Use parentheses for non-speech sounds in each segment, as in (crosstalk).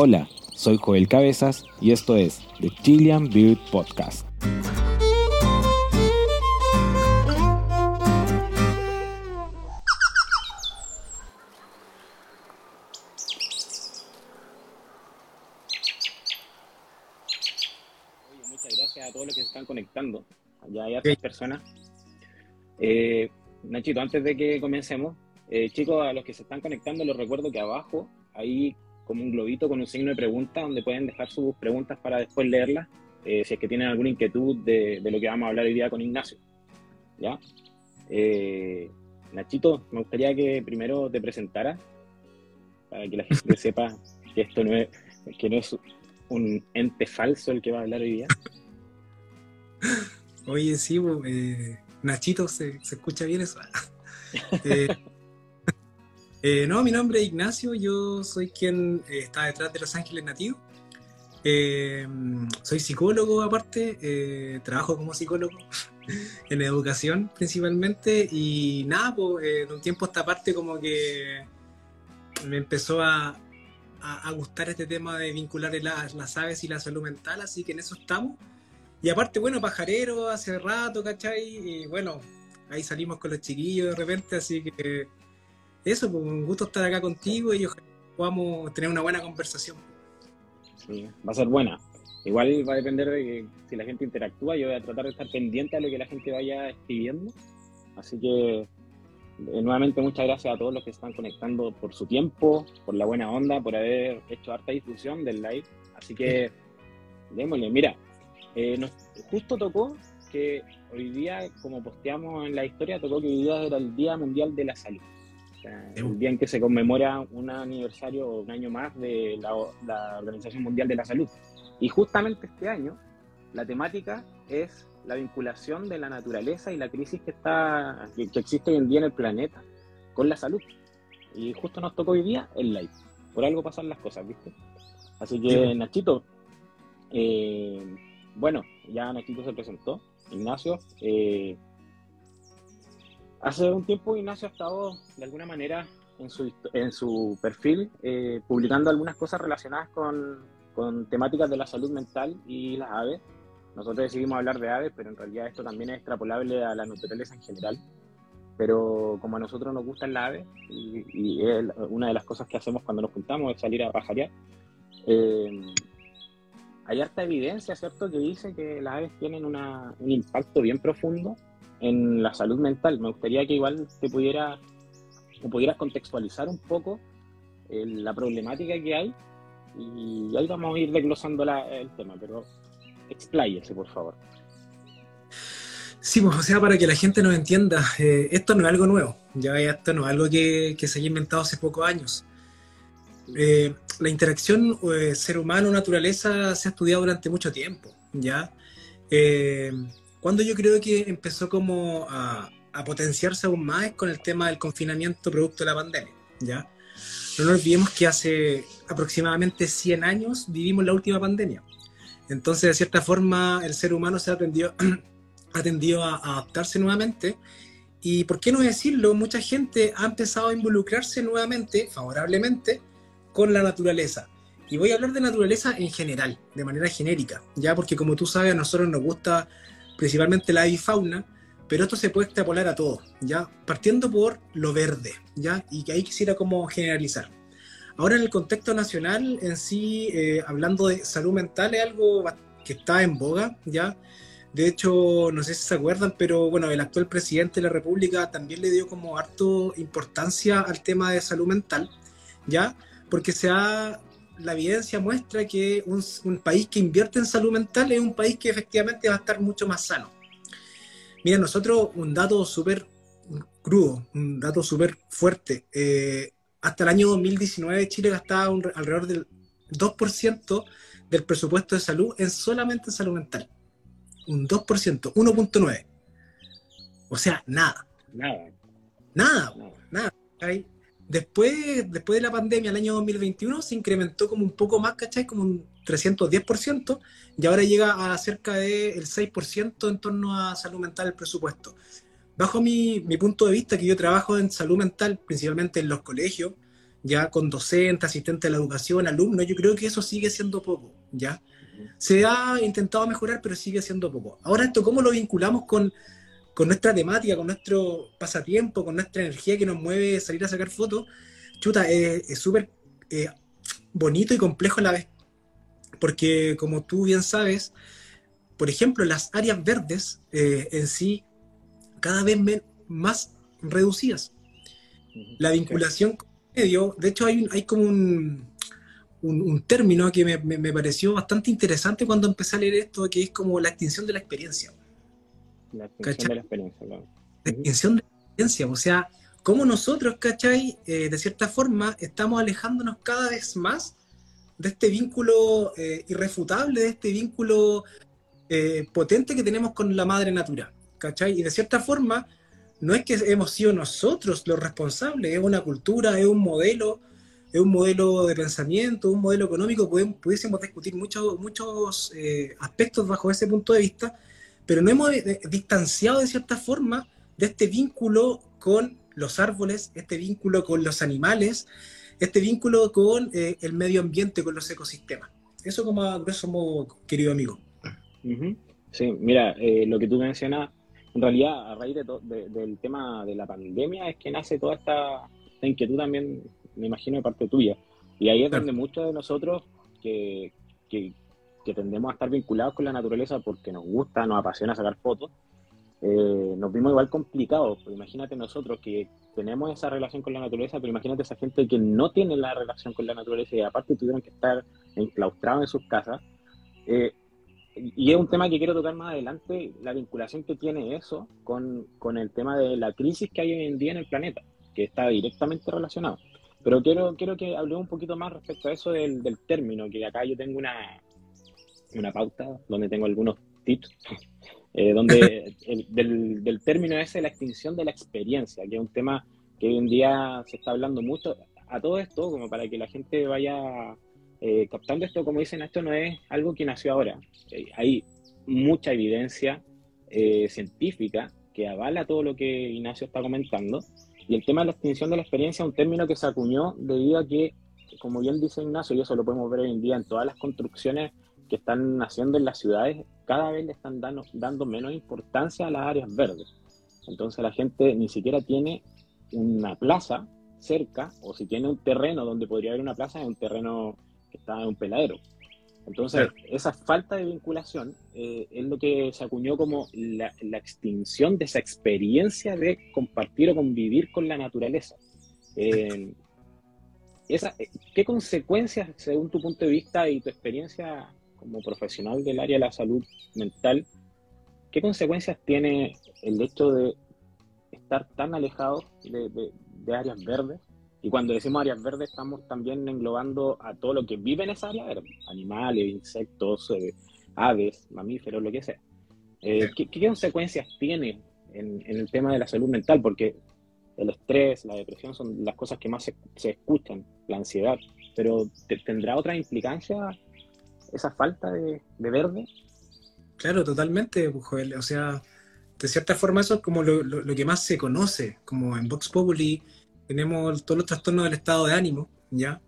Hola, soy Joel Cabezas y esto es The Chilean Beard Podcast. muchas gracias a todos los que se están conectando. Ya hay otras personas. Eh, Nachito, antes de que comencemos, eh, chicos, a los que se están conectando, les recuerdo que abajo hay como un globito con un signo de pregunta donde pueden dejar sus preguntas para después leerlas, eh, si es que tienen alguna inquietud de, lo que vamos a hablar hoy día con Ignacio. ¿Ya? Eh, Nachito, me gustaría que primero te presentara para que la gente (laughs) sepa que esto no es, que no es un ente falso el que va a hablar hoy día. Oye, sí, eh, Nachito, ¿se, ¿se, escucha bien eso? (laughs) eh, eh, no, mi nombre es Ignacio, yo soy quien eh, está detrás de Los Ángeles Nativo. Eh, soy psicólogo aparte, trabajo como psicólogo (laughs) en educación principalmente y nada, pues de un tiempo a esta parte como que me empezó a, a, gustar este tema de vincular las, las aves y la salud mental, así que en eso estamos. Y aparte, bueno, pajarero hace rato, ¿cachai? Y bueno, ahí salimos con los chiquillos de repente, así que eso, pues un gusto estar acá contigo y ojalá podamos tener una buena conversación. Sí, va a ser buena. Igual va a depender de que si la gente interactúa, yo voy a tratar de estar pendiente a lo que la gente vaya escribiendo. Así que eh, nuevamente muchas gracias a todos los que están conectando por su tiempo, por la buena onda, por haber hecho harta difusión del live. Así que démosle, mira, eh, nos, justo tocó que hoy día, como posteamos en la historia, tocó que hoy día era el Día Mundial de la Salud el día en que se conmemora un aniversario o un año más de la, Organización Mundial de la Salud. Y justamente este año, la temática es la vinculación de la naturaleza y la crisis que, está, que, existe hoy en día en el planeta con la salud. Y justo nos tocó hoy día el live. Por algo pasan las cosas, ¿viste? Así que, Nachito, eh, bueno, ya Nachito se presentó. Ignacio, eh, Hace un tiempo Ignacio ha estado de alguna manera en su, perfil eh, publicando algunas cosas relacionadas con, con, temáticas de la salud mental y las aves. Nosotros decidimos hablar de aves, pero en realidad esto también es extrapolable a la naturaleza en general. Pero como a nosotros nos gustan las aves, y, es una de las cosas que hacemos cuando nos juntamos es salir a pajarear, eh, hay harta evidencia, ¿cierto?, que dice que las aves tienen un impacto bien profundo en la salud mental. Me gustaría que igual te pudiera, pudieras contextualizar un poco eh, la problemática que hay y ahí vamos a ir desglosando el tema, pero expláyese, por favor. Sí, pues, o sea, para que la gente nos entienda, eh, esto no es algo nuevo, ya esto no es algo que, se haya inventado hace pocos años. Eh, la interacción ser humano-naturaleza se ha estudiado durante mucho tiempo, ¿ya? Cuando yo creo que empezó como a, potenciarse aún más con el tema del confinamiento producto de la pandemia, ¿ya? No nos olvidemos que hace aproximadamente 100 años vivimos la última pandemia. Entonces, de cierta forma, el ser humano se ha atendido, (clears throat) a, a adaptarse nuevamente. Y, ¿por qué no decirlo? Mucha gente ha empezado a involucrarse nuevamente, favorablemente, con la naturaleza. Y voy a hablar de naturaleza en general, de manera genérica, ya porque como tú sabes, a nosotros nos gusta principalmente la avifauna, pero esto se puede extrapolar a todo, ¿ya? Partiendo por lo verde, ¿ya? Y que ahí quisiera como generalizar. Ahora en el contexto nacional en sí, eh, hablando de salud mental, es algo que está en boga, ¿ya? De hecho, no sé si se acuerdan, pero bueno, el actual presidente de la República también le dio como harto importancia al tema de salud mental, ¿ya? Porque se ha la evidencia muestra que un, país que invierte en salud mental es un país que efectivamente va a estar mucho más sano. Mira, nosotros un dato súper crudo, un dato súper fuerte. Eh, hasta el año 2019 Chile gastaba alrededor del 2% del presupuesto de salud en solamente salud mental. Un 2%, 1.9. O sea, nada. Nada. Nada, nada. nada. Después, después de la pandemia, el año 2021, se incrementó como un poco más, ¿cachai? Como un 310%, y ahora llega a cerca del 6% en torno a salud mental el presupuesto. Bajo mi, mi, punto de vista, que yo trabajo en salud mental, principalmente en los colegios, ya con docentes, asistentes de la educación, alumnos, yo creo que eso sigue siendo poco, ¿ya? Se ha intentado mejorar, pero sigue siendo poco. Ahora esto, ¿cómo lo vinculamos con, nuestra temática, con nuestro pasatiempo, con nuestra energía que nos mueve salir a sacar fotos? Chuta, es súper eh, bonito y complejo a la vez. Porque como tú bien sabes, por ejemplo, las áreas verdes eh, en sí cada vez más reducidas. La vinculación con el medio, de hecho hay, hay como un, un, término que me, pareció bastante interesante cuando empecé a leer esto, que es como la extinción de la experiencia. La extinción de la experiencia, claro. La extinción de la experiencia, o sea, como nosotros, ¿cachai? Eh, de cierta forma, estamos alejándonos cada vez más de este vínculo eh, irrefutable, de este vínculo eh, potente que tenemos con la madre natura, ¿cachai? Y de cierta forma, no es que hemos sido nosotros los responsables, es una cultura, es un modelo, es un modelo de pensamiento, un modelo económico, pudiésemos discutir muchos muchos eh, aspectos bajo ese punto de vista, pero no hemos eh, distanciado de cierta forma de este vínculo con los árboles, este vínculo con los animales, este vínculo con eh, el medio ambiente, con los ecosistemas. Eso como somos querido amigo. Sí, mira, lo que tú mencionas, en realidad a raíz del tema de la pandemia es que nace toda esta, esta inquietud también me imagino, de parte tuya. Y ahí es donde muchos de nosotros que, que, tendemos a estar vinculados con la naturaleza porque nos gusta, nos apasiona sacar fotos, eh, nos vimos igual complicados. Pues imagínate nosotros que tenemos esa relación con la naturaleza, pero imagínate esa gente que no tiene la relación con la naturaleza y aparte tuvieron que estar enclaustrados en sus casas. Eh, y es un tema que quiero tocar más adelante, la vinculación que tiene eso con, con el tema de la crisis que hay hoy en día en el planeta, que está directamente relacionado. Pero quiero, quiero que hablemos un poquito más respecto a eso del, del término, que acá yo tengo una, una pauta donde tengo algunos tips, (laughs) eh, donde (laughs) el, del, del, término ese, la extinción de la experiencia, que es un tema que hoy en día se está hablando mucho. A todo esto, como para que la gente vaya eh, captando esto, como dicen, esto no es algo que nació ahora. Eh, hay mucha evidencia científica que avala todo lo que Ignacio está comentando y el tema de la extinción de la experiencia es un término que se acuñó debido a que, como bien dice Ignacio, y eso lo podemos ver hoy en día en todas las construcciones que están haciendo en las ciudades, cada vez le están dando, dando menos importancia a las áreas verdes. Entonces la gente ni siquiera tiene una plaza cerca, o si tiene un terreno donde podría haber una plaza, es un terreno que está en un peladero. Entonces, esa falta de vinculación eh, es lo que se acuñó como la, extinción de esa experiencia de compartir o convivir con la naturaleza. Eh, esa, eh, ¿Qué consecuencias, según tu punto de vista y tu experiencia como profesional del área de la salud mental, qué consecuencias tiene el hecho de estar tan alejados de áreas verdes y cuando decimos áreas verdes, estamos también englobando a todo lo que vive en esa área verde, animales, insectos, eh, aves, mamíferos, lo que sea. Eh, ¿qué, consecuencias tiene en, el tema de la salud mental? Porque el estrés, la depresión son las cosas que más se, escuchan, la ansiedad, pero ¿tendrá otra implicancia esa falta de, verde? Claro, totalmente, pues. O sea, de cierta forma eso es como lo, lo que más se conoce, como en Vox Populi tenemos todos los trastornos del estado de ánimo, ¿ya?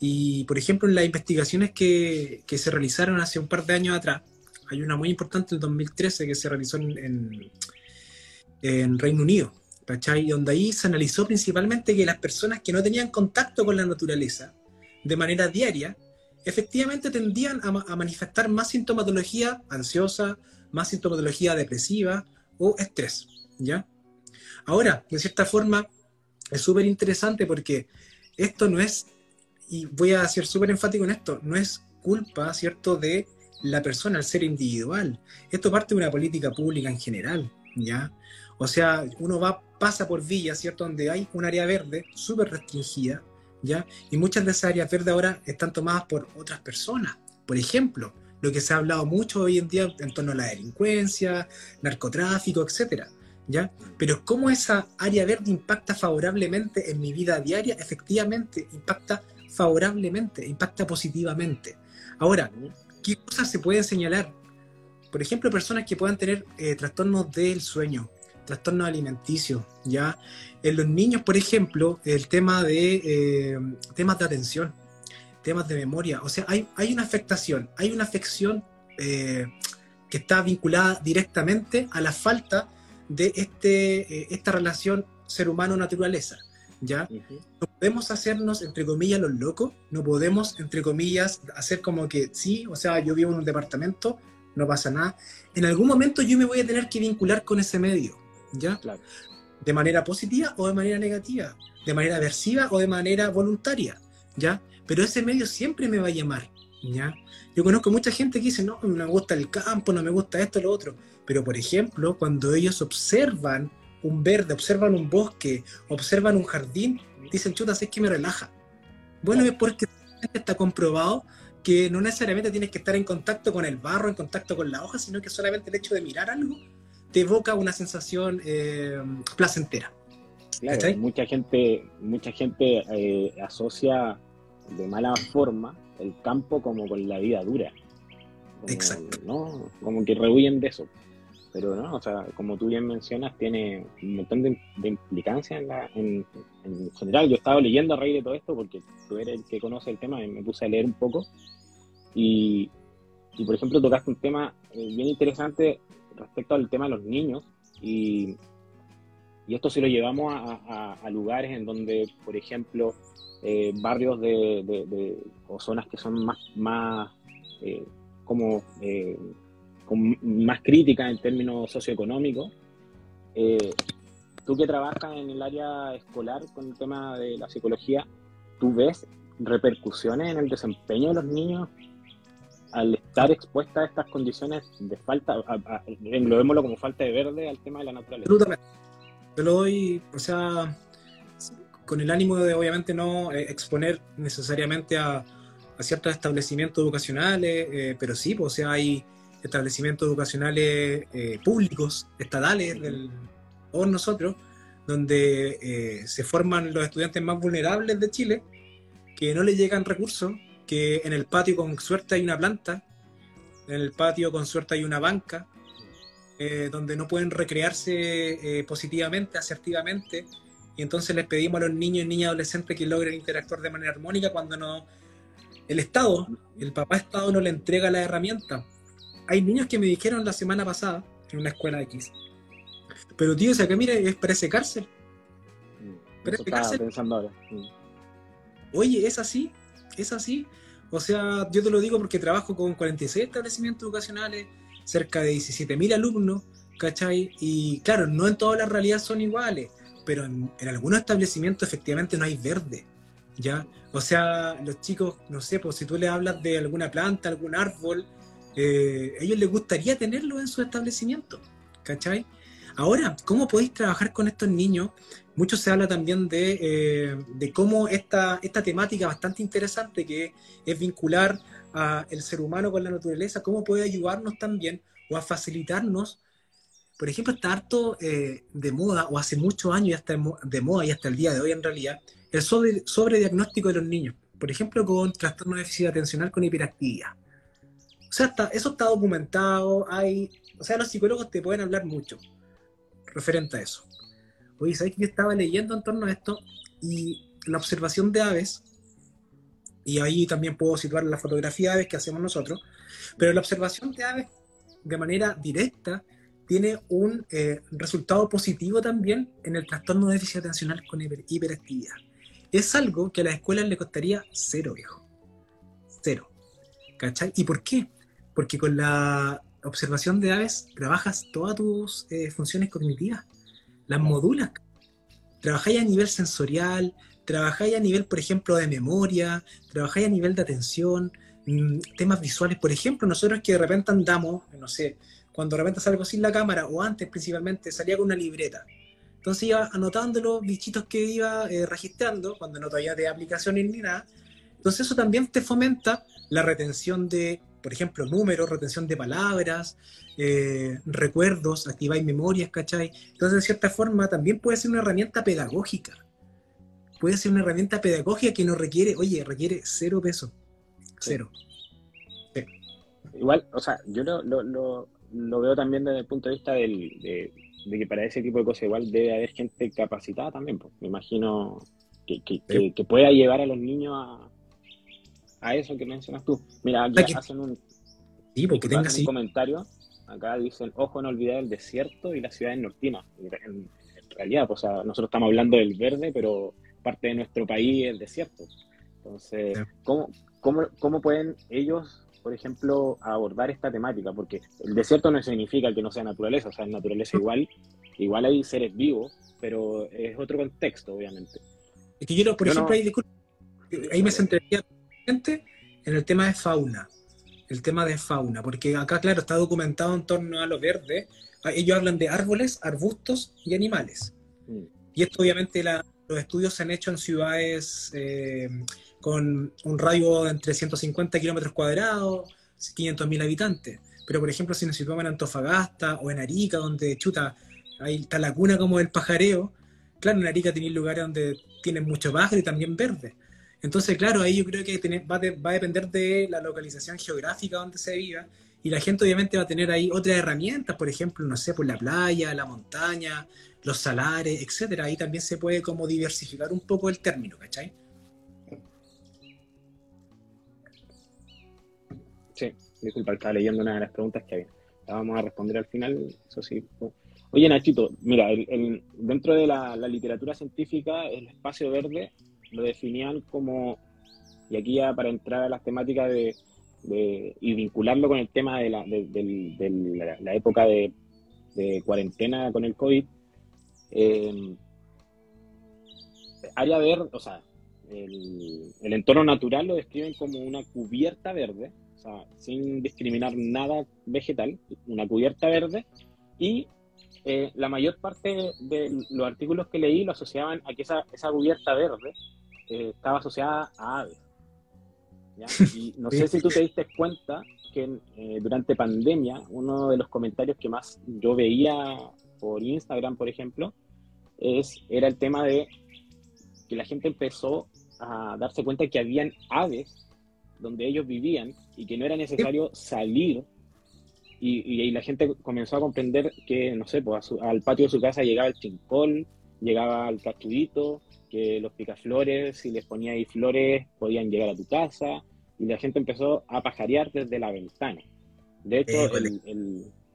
Y, por ejemplo, en las investigaciones que, que, se realizaron hace un par de años atrás, hay una muy importante en 2013 que se realizó en, en, Reino Unido, ¿cachai? Donde ahí se analizó principalmente que las personas que no tenían contacto con la naturaleza de manera diaria, efectivamente tendían a, a manifestar más sintomatología ansiosa, más sintomatología depresiva o estrés, ¿ya? Ahora, de cierta forma, es súper interesante porque esto no es, y voy a ser súper enfático en esto, no es culpa, ¿cierto?, de la persona, al ser individual. Esto parte de una política pública en general, ¿ya? O sea, uno va, pasa por villas, ¿cierto?, donde hay un área verde súper restringida, Y muchas de esas áreas verdes ahora están tomadas por otras personas. Por ejemplo, lo que se ha hablado mucho hoy en día en torno a la delincuencia, narcotráfico, etcétera. ¿ya? Pero cómo esa área verde impacta favorablemente en mi vida diaria, efectivamente impacta favorablemente, impacta positivamente. Ahora, ¿qué cosas se pueden señalar? Por ejemplo, personas que puedan tener eh, trastornos del sueño, trastornos alimenticios, ¿ya? En los niños, por ejemplo, el tema de eh, temas de atención, temas de memoria, o sea, hay, hay una afectación, hay una afección eh, que está vinculada directamente a la falta de este, eh, esta relación ser humano-naturaleza. ¿ya? No podemos hacernos, entre comillas, los locos, no podemos, entre comillas, hacer como que sí, o sea, yo vivo en un departamento, no pasa nada. En algún momento yo me voy a tener que vincular con ese medio, ¿ya? De manera positiva o de manera negativa, de manera aversiva o de manera voluntaria, ¿ya? Pero ese medio siempre me va a llamar, ¿ya? Yo conozco mucha gente que dice, no, no me gusta el campo, no me gusta esto, lo otro. Pero, por ejemplo, cuando ellos observan un verde, observan un bosque, observan un jardín, dicen, chuta, es que me relaja. Bueno, es porque está comprobado que no necesariamente tienes que estar en contacto con el barro, en contacto con la hoja, sino que solamente el hecho de mirar algo te evoca una sensación eh, placentera. Claro, mucha gente, mucha gente eh, asocia de mala forma el campo como con la vida dura. Exacto. ¿no? Como que rehuyen de eso. Pero no, o sea, como tú bien mencionas, tiene un montón de, implicancia en, la, en, general. Yo estaba leyendo a raíz de todo esto porque tú eres el que conoce el tema y me puse a leer un poco. Y, y por ejemplo, tocaste un tema eh, bien interesante respecto al tema de los niños. Y, y esto si lo llevamos a, lugares en donde, por ejemplo, eh, barrios de, o zonas que son más, más eh, como con más crítica en términos socioeconómicos. Eh, tú que trabajas en el área escolar con el tema de la psicología, ¿tú ves repercusiones en el desempeño de los niños al estar expuesta a estas condiciones de falta, a, englobémoslo como falta de verde al tema de la naturaleza? Absolutamente. Yo lo doy, o sea, con el ánimo de obviamente no eh, exponer necesariamente a, a ciertos establecimientos educacionales, eh, pero sí, pues, o sea, hay establecimientos educacionales eh, públicos, estatales, del, todos nosotros, donde eh, se forman los estudiantes más vulnerables de Chile, que no les llegan recursos, que en el patio con suerte hay una planta, en el patio con suerte hay una banca, eh, donde no pueden recrearse positivamente, asertivamente, y entonces les pedimos a los niños y niñas adolescentes que logren interactuar de manera armónica cuando no el Estado, el papá Estado no le entrega la herramienta hay niños que me dijeron la semana pasada en una escuela X. Pero tío, o sea que mire, es, parece cárcel. Mm, parece cárcel. Pensando ahora. Mm. Oye, es así, es así. O sea, yo te lo digo porque trabajo con 46 establecimientos educacionales, cerca de 17.000 alumnos, ¿cachai? Y claro, no en todas las realidades son iguales, pero en, algunos establecimientos efectivamente no hay verde, ¿ya? O sea, los chicos, no sé, pues si tú le hablas de alguna planta, algún árbol, eh, ellos les gustaría tenerlo en su establecimiento, ¿cachai? Ahora, ¿cómo podéis trabajar con estos niños? Mucho se habla también de, eh, cómo esta, esta temática bastante interesante que es vincular al ser humano con la naturaleza, cómo puede ayudarnos también o a facilitarnos. Por ejemplo, está harto eh, de moda, o hace muchos años ya está de moda y hasta el día de hoy en realidad, el sobre, sobrediagnóstico de los niños. Por ejemplo, con trastorno de déficit atencional con hiperactividad. O sea, eso está documentado, hay, o sea, los psicólogos te pueden hablar mucho referente a eso. Oye, ¿sabes que yo estaba leyendo en torno a esto? Y la observación de aves, y ahí también puedo situar la fotografía de aves que hacemos nosotros, pero la observación de aves de manera directa tiene un eh, resultado positivo también en el trastorno de déficit atencional con hiperactividad. Es algo que a las escuelas le costaría cero, viejo. Cero. ¿Cachai? ¿Y por qué? porque con la observación de aves trabajas todas tus eh, funciones cognitivas, las modulas. Trabajáis a nivel sensorial, trabajáis a nivel, por ejemplo, de memoria, trabajáis a nivel de atención, mm, temas visuales. Por ejemplo, nosotros que de repente andamos, no sé, cuando de repente salgo sin la cámara, o antes principalmente, salía con una libreta. Entonces iba anotando los bichitos que iba eh, registrando, cuando no todavía de aplicaciones ni nada. Entonces eso también te fomenta la retención de por ejemplo, números, retención de palabras, eh, recuerdos, activáis memorias, ¿cachai? Entonces, de cierta forma, también puede ser una herramienta pedagógica. Puede ser una herramienta pedagógica que no requiere, oye, requiere cero peso. Cero. Igual, o sea, yo lo, lo veo también desde el punto de vista del, de, que para ese tipo de cosas igual debe haber gente capacitada también. Pues. Me imagino que, que, pueda llevar a los niños a, a eso que mencionas tú. Mira, ya hacen un, sí, porque tenga un comentario. Acá dicen, ojo, no olvidar el desierto y las ciudades nortinas. En, realidad, pues, nosotros estamos hablando del verde, pero parte de nuestro país es el desierto. Entonces, ¿cómo, cómo, cómo pueden ellos por ejemplo, abordar esta temática, porque el desierto no significa que no sea naturaleza, o sea, en naturaleza igual, igual hay seres vivos, pero es otro contexto, obviamente. Es que yo, por ejemplo, ahí, ahí, me centraría en el tema de fauna, el tema de fauna, porque acá, claro, está documentado en torno a lo verde, ah, ellos hablan de árboles, arbustos y animales. Mm. Y esto obviamente los estudios se han hecho en ciudades eh, con un radio de entre 150 kilómetros cuadrados, 500.000 habitantes. Pero, por ejemplo, si nos situamos en Antofagasta o en Arica, donde chuta, ahí está la cuna como del pajareo, claro, en Arica tiene lugares donde tienen mucho pájaro y también verde. Entonces, claro, ahí yo creo que va, va, a depender de la localización geográfica donde se viva y la gente obviamente va a tener ahí otras herramientas, por ejemplo, no sé, por la playa, la montaña, los salares, etcétera. Ahí también se puede como diversificar un poco el término, ¿cachai? Sí, disculpa, estaba leyendo una de las preguntas que había. La vamos a responder al final, eso sí. Oye, Nachito, mira, dentro de la, literatura científica, el espacio verde lo definían como, y aquí ya para entrar a las temáticas de, y vincularlo con el tema de la, de, la, época de, cuarentena con el COVID, eh, área verde, o sea, el, entorno natural lo describen como una cubierta verde o sea, sin discriminar nada vegetal, una cubierta verde, y eh, la mayor parte de los artículos que leí lo asociaban a que esa, esa cubierta verde eh, estaba asociada a aves. (laughs) Y no sé si tú te diste cuenta que eh, durante pandemia, uno de los comentarios que más yo veía por Instagram, por ejemplo, es, era el tema de que la gente empezó a darse cuenta que habían aves donde ellos vivían y que no era necesario salir y, la gente comenzó a comprender que, no sé, pues al patio de su casa llegaba el chincol, llegaba el cachudito, que los picaflores, si les ponía ahí flores, podían llegar a tu casa, y la gente empezó a pajarear desde la ventana. De hecho,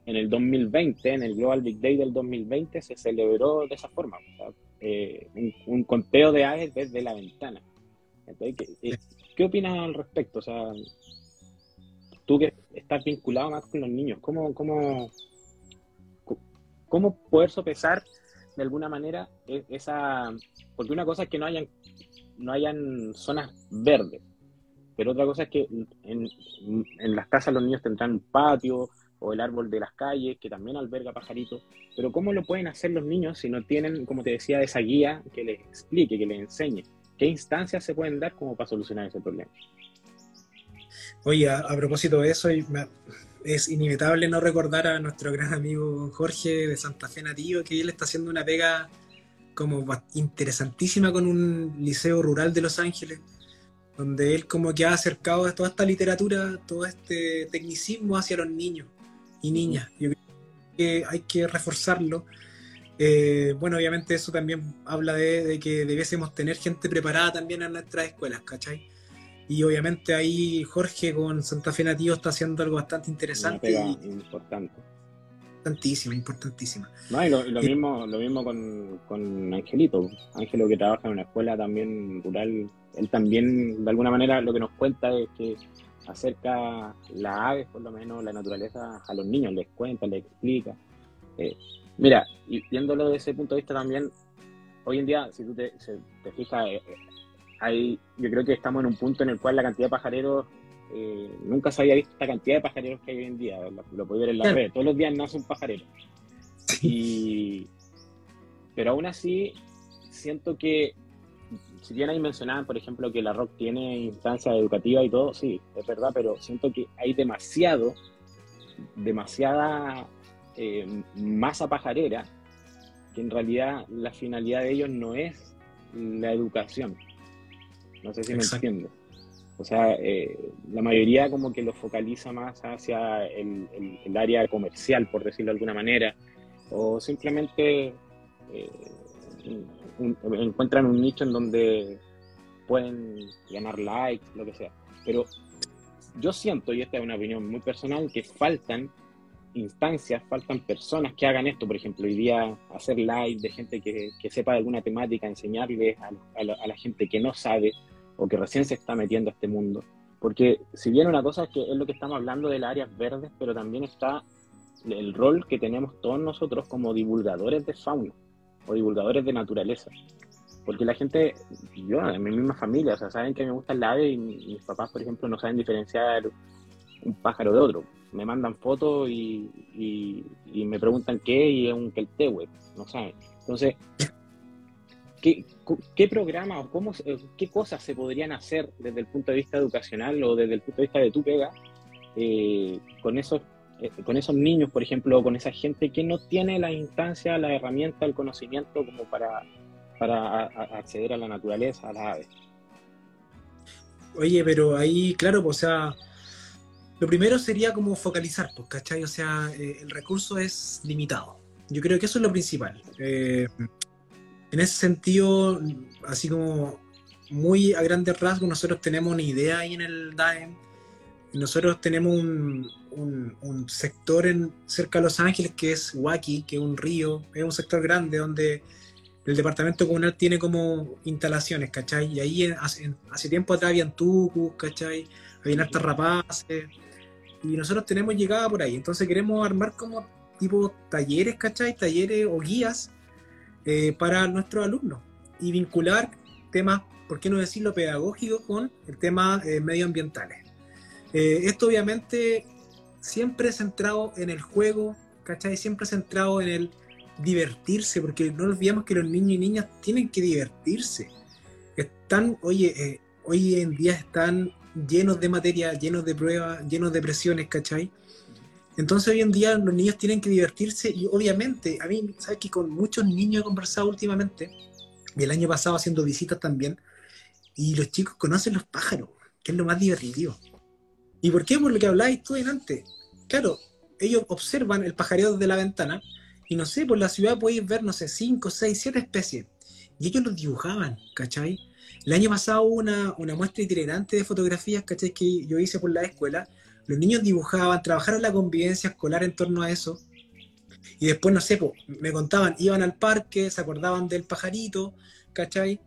en el 2020, en el Global Big Day del 2020, se celebró de esa forma, eh, un, conteo de aves desde la ventana. Entonces, eh, ¿Qué opinas al respecto? O sea, tú que estás vinculado más con los niños, ¿cómo, cómo, cómo poder sopesar de alguna manera e, esa... Porque una cosa es que no hayan, no hayan zonas verdes, pero otra cosa es que en, en las casas los niños tendrán un patio o el árbol de las calles, que también alberga pajaritos, pero ¿cómo lo pueden hacer los niños si no tienen, como te decía, esa guía que les explique, que les enseñe? ¿Qué instancias se pueden dar como para solucionar ese problema? Oye, a, propósito de eso, es inevitable no recordar a nuestro gran amigo Jorge de Santa Fe Nativo, que él está haciendo una pega como interesantísima con un liceo rural de Los Ángeles, donde él como que ha acercado toda esta literatura, todo este tecnicismo hacia los niños y niñas. Yo creo que hay que reforzarlo eh, bueno, obviamente eso también habla de, que debiésemos tener gente preparada también en nuestras escuelas, ¿cachai? Y obviamente ahí Jorge con Santa Fe Nativo está haciendo algo bastante interesante. y, importante. Importantísima, importantísima. No, y lo, eh, mismo, lo mismo con, con, Angelito. Ángelo que trabaja en una escuela también rural, él también de alguna manera lo que nos cuenta es que acerca las aves, por lo menos la naturaleza, a los niños, les cuenta, les explica. Eh, Mira, y viéndolo desde ese punto de vista también, hoy en día, si tú te, fijas, eh, hay, yo creo que estamos en un punto en el cual la cantidad de pajareros, eh, nunca se había visto esta cantidad de pajareros que hay hoy en día, lo, lo ver en la red, todos los días nace un pajarero. Y, pero aún así, siento que, si bien ahí mencionaban, por ejemplo, que la ROC tiene instancias educativas y todo, sí, es verdad, pero siento que hay demasiado, demasiada eh, masa pajarera, que en realidad la finalidad de ellos no es la educación. No sé si me entiendo. O sea, eh, la mayoría como que lo focaliza más hacia el, área comercial, por decirlo de alguna manera, o simplemente eh, encuentran un nicho en donde pueden ganar likes, lo que sea. Pero yo siento, y esta es una opinión muy personal, que faltan instancias, faltan personas que hagan esto, por ejemplo, hoy día hacer live de gente que, sepa de alguna temática, enseñarles a, la, gente que no sabe o que recién se está metiendo a este mundo. Porque si bien una cosa es que es lo que estamos hablando de las áreas verdes, pero también está el rol que tenemos todos nosotros como divulgadores de fauna o divulgadores de naturaleza. Porque la gente, yo, en mi misma familia, o sea, saben que me gusta el ave y mis papás, por ejemplo, no saben diferenciar un pájaro de otro me mandan fotos y, y, me preguntan qué y es un queltehue, no saben. Entonces, ¿qué, qué programa o cómo, qué cosas se podrían hacer desde el punto de vista educacional o desde el punto de vista de tu pega eh, con esos eh, con esos niños, por ejemplo, o con esa gente que no tiene la instancia, la herramienta, el conocimiento como para, para acceder a la naturaleza, a las aves. Oye, pero ahí, claro, pues, o sea, lo primero sería como focalizar, pues, ¿cachai? O sea, eh, el recurso es limitado. Yo creo que eso es lo principal. Eh, en ese sentido, así como muy a grandes rasgos, nosotros tenemos una idea ahí en el DAEM. Nosotros tenemos un, un, sector en, cerca de Los Ángeles que es Waki, que es un río, es un sector grande donde el departamento comunal tiene como instalaciones, ¿cachai? Y ahí hace, hace tiempo atrás habían tucus, ¿cachai? Habían hartas rapaces, y nosotros tenemos llegada por ahí. Entonces queremos armar como tipo talleres, ¿cachai? Talleres o guías eh, para nuestros alumnos y vincular temas, ¿por qué no decirlo pedagógico, con el tema eh, medioambientales. Eh, esto obviamente siempre centrado en el juego, ¿cachai? Siempre centrado en el divertirse, porque no olvidemos que los niños y niñas tienen que divertirse. Están, oye, hoy en día están llenos de materia, llenos de pruebas, llenos de presiones, ¿cachai? Entonces hoy en día los niños tienen que divertirse y obviamente, a mí, ¿sabes que con muchos niños he conversado últimamente, y el año pasado haciendo visitas también, y los chicos conocen los pájaros, que es lo más divertido. ¿Y por qué? Por lo que hablabais tú antes. Claro, ellos observan el pajareo desde la ventana, y no sé, por la ciudad podéis ver, no sé, 5, 6, 7 especies. Y ellos los dibujaban, ¿cachai? El año pasado hubo una, una muestra itinerante de fotografías, ¿cachai? Que yo hice por la escuela. Los niños dibujaban, trabajaron la convivencia escolar en torno a eso. Y después, no sé, me contaban, iban al parque, se acordaban del pajarito, ¿cachai?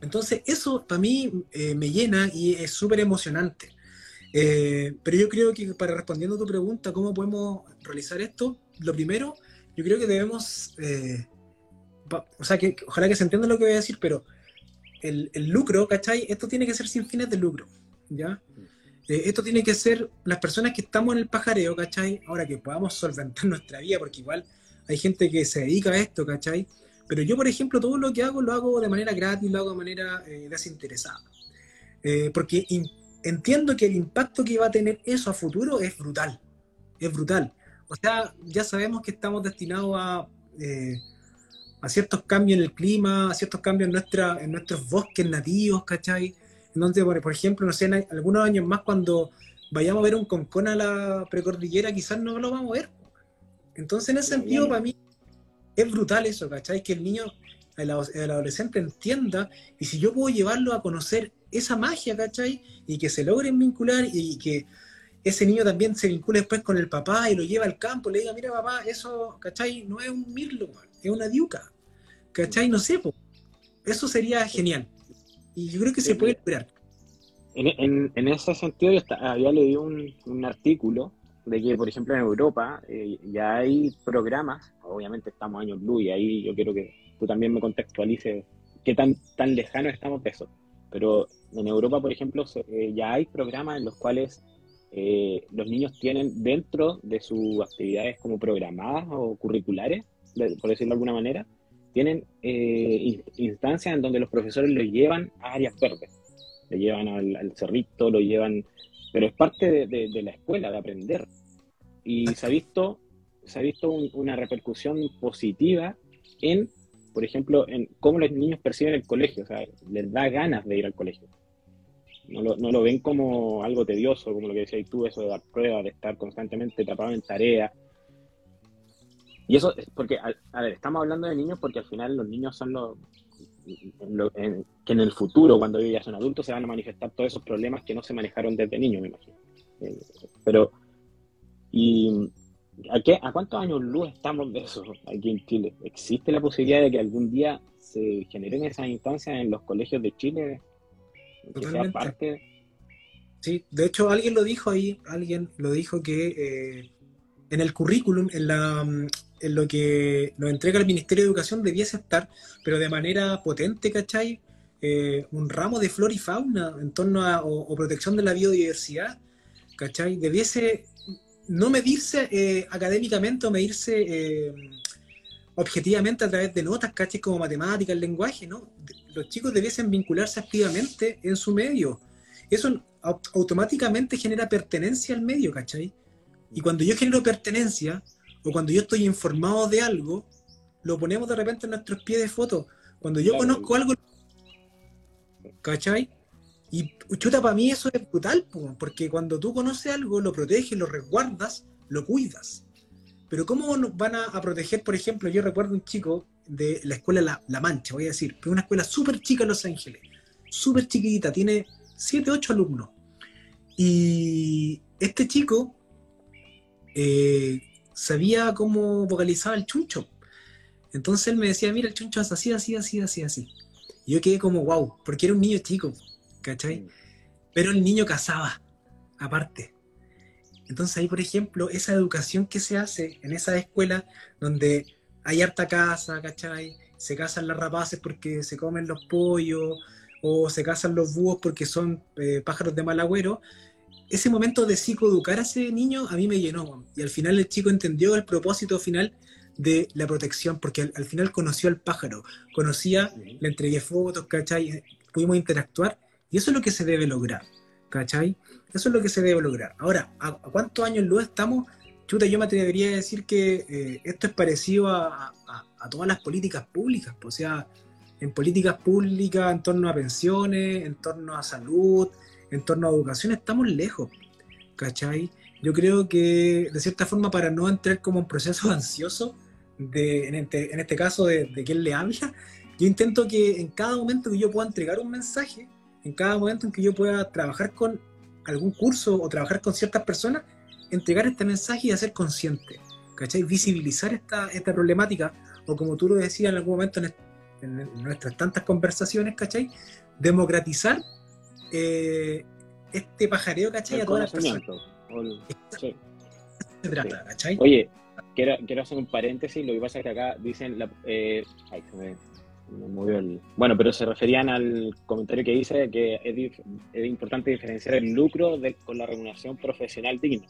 Entonces, eso para mí eh, me llena y es súper emocionante. Eh, pero yo creo que para respondiendo a tu pregunta, ¿cómo podemos realizar esto? Lo primero, yo creo que debemos, eh, o sea, que ojalá que se entienda lo que voy a decir, pero el, lucro, ¿cachai? Esto tiene que ser sin fines de lucro, ¿ya? Eh, esto tiene que ser las personas que estamos en el pajareo, ¿cachai? Ahora que podamos solventar (laughs) nuestra vida, porque igual hay gente que se dedica a esto, ¿cachai? Pero yo, por ejemplo, todo lo que hago lo hago de manera gratis, lo hago de manera eh, desinteresada. Eh, porque entiendo que el impacto que va a tener eso a futuro es brutal. Es brutal. O sea, ya sabemos que estamos destinados a a ciertos cambios en el clima, a ciertos cambios en, nuestra, en nuestros bosques nativos, ¿cachai? En donde, por ejemplo, no sé, en algunos años más cuando vayamos a ver un concón a la precordillera, quizás no lo vamos a ver. Entonces, en ese sentido, para mí, es brutal eso, ¿cachai? Que el niño, el, adolescente entienda, y si yo puedo llevarlo a conocer esa magia, ¿cachai? Y que se logren vincular y que ese niño también se vincule después con el papá y lo lleva al campo, le diga, mira papá, eso, ¿cachai? No es un mirlo, es una diuca, ¿cachai? No sé, eso sería genial. Y yo creo que se puede lograr. En, en, ese sentido, yo había leído un, un, artículo de que, por ejemplo, en Europa eh, ya hay programas, obviamente estamos años luz y ahí yo quiero que tú también me contextualices qué tan, tan lejano estamos de eso. Pero en Europa, por ejemplo, eh, ya hay programas en los cuales eh, los niños tienen dentro de sus actividades como programadas o curriculares, por decirlo de alguna manera, tienen eh, instancias en donde los profesores los llevan a áreas verdes, lo llevan al, cerrito, lo llevan, pero es parte de, la escuela, de aprender. Y se ha visto, se ha visto una repercusión positiva en, por ejemplo, en cómo los niños perciben el colegio, o sea, les da ganas de ir al colegio. no lo, no lo ven como algo tedioso, como lo que decías tú, eso de dar pruebas, de estar constantemente atrapado en tareas. Y eso, porque, a, ver, estamos hablando de niños porque al final los niños son los, que en el futuro, cuando ellos ya son adultos, se van a manifestar todos esos problemas que no se manejaron desde niños, me imagino. Eh, pero, ¿y a, qué, a cuántos años luz estamos de eso aquí en Chile? ¿Existe la posibilidad de que algún día se generen esas instancias en los colegios de Chile? Totalmente. Sí, de hecho alguien lo dijo ahí, alguien lo dijo que eh, en el currículum, en, la, en lo que nos entrega el Ministerio de Educación debiese estar, pero de manera potente, ¿cachai? Eh, un ramo de flora y fauna en torno a o, protección de la biodiversidad, ¿cachai? Debiese no medirse eh, académicamente o medirse objetivamente a través de notas, ¿cachai? Como matemáticas, lenguaje, ¿no? Los chicos debiesen vincularse activamente en su medio. Eso automáticamente genera pertenencia al medio, ¿cachai? Y cuando yo genero pertenencia, o cuando yo estoy informado de algo, lo ponemos de repente en nuestros pies de foto. Cuando yo conozco algo, ¿cachai? Y chuta, para mí eso es brutal, porque cuando tú conoces algo, lo proteges, lo resguardas, lo cuidas. Pero ¿cómo nos van a, proteger, por ejemplo, yo recuerdo un chico de la escuela la, Mancha, voy a decir, pero una escuela súper chica en Los Ángeles, súper chiquitita, tiene 7, 8 alumnos. Y este chico eh, sabía cómo vocalizaba el chuncho. Entonces él me decía, mira, el chuncho es así, así, así, así, así. Y yo quedé como, wow, porque era un niño chico, ¿cachai? Pero el niño cazaba, aparte. Entonces ahí, por ejemplo, esa educación que se hace en esa escuela donde hay harta casa, ¿cachai? Se casan las rapaces porque se comen los pollos o se casan los búhos porque son eh, pájaros de mal agüero. Ese momento de psicoeducar a ese niño a mí me llenó. Y al final el chico entendió el propósito final de la protección, porque al, final conoció al pájaro, conocía, le entregué fotos, ¿cachai? Pudimos interactuar y eso es lo que se debe lograr, ¿cachai? Eso es lo que se debe lograr. Ahora, ¿a, cuántos años luz estamos? Chuta, yo me atrevería a decir que eh, esto es parecido a, todas las políticas públicas. O sea, en políticas públicas, en torno a pensiones, en torno a salud, en torno a educación, estamos lejos. ¿Cachai? Yo creo que, de cierta forma, para no entrar como un proceso (laughs) ansioso, de, en, este, en este caso de, de le habla, yo intento que en cada momento que yo pueda entregar un mensaje, en cada momento en que yo pueda trabajar con algún curso o trabajar con ciertas personas, entregar este mensaje y hacer consciente, ¿cachai? Visibilizar esta, esta problemática, o como tú lo decías en algún momento en, nuestras tantas conversaciones, ¿cachai? Democratizar eh, este pajareo, ¿cachai? a todas las personas. Oye, quiero, quiero hacer un paréntesis, lo que pasa es que acá dicen, la, eh, ay, se me bueno, pero se referían al comentario que hice que es, importante diferenciar el lucro con la remuneración profesional digna.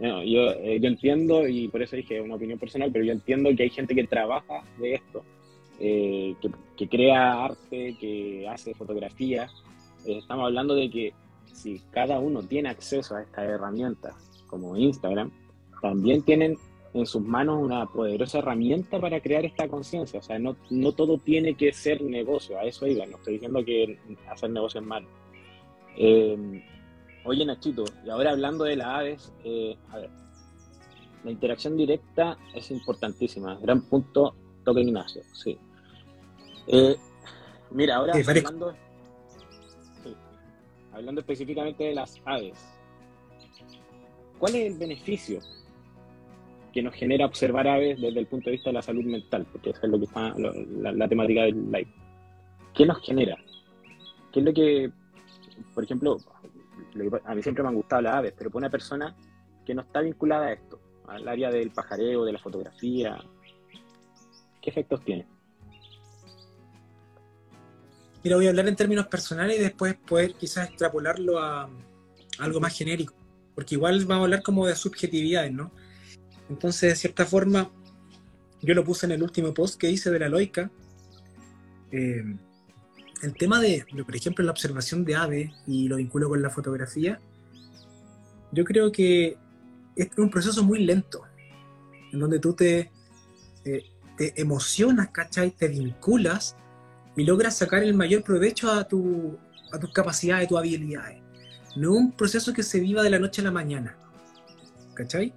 yo, eh, yo entiendo, y por eso dije una opinión personal, pero yo entiendo que hay gente que trabaja de esto, eh, que, crea arte, que hace fotografía. Eh, estamos hablando de que si cada uno tiene acceso a estas herramientas, como Instagram, también tienen en sus manos una poderosa herramienta para crear esta conciencia. O sea, no, no, todo tiene que ser negocio, a eso iba, no estoy diciendo que hacer negocio es malo. Eh, oye, Nachito, y ahora hablando de las aves, eh, a ver, la interacción directa es importantísima, gran punto toque Ignacio, sí. Eh, mira, ahora hablando, hablando específicamente de las aves, ¿cuál es el beneficio que nos genera observar aves desde el punto de vista de la salud mental, porque esa es lo que está la, temática del live. ¿Qué nos genera? ¿Qué es lo que, por ejemplo, a mí siempre me han gustado las aves, pero para una persona que no está vinculada a esto, al área del pajareo, de la fotografía, ¿qué efectos tiene? Mira, voy a hablar en términos personales y después poder quizás extrapolarlo a algo más genérico, porque igual vamos a hablar como de subjetividades, ¿no? Entonces, de cierta forma, yo lo puse en el último post que hice de la loica. Eh, el tema de, por ejemplo, la observación de aves y lo vinculo con la fotografía, yo creo que es un proceso muy lento, en donde tú te, eh, te emocionas, ¿cachai? Te vinculas y logras sacar el mayor provecho a tu, a tus capacidades, a tus habilidades. No es un proceso que se viva de la noche a la mañana. ¿Cachai?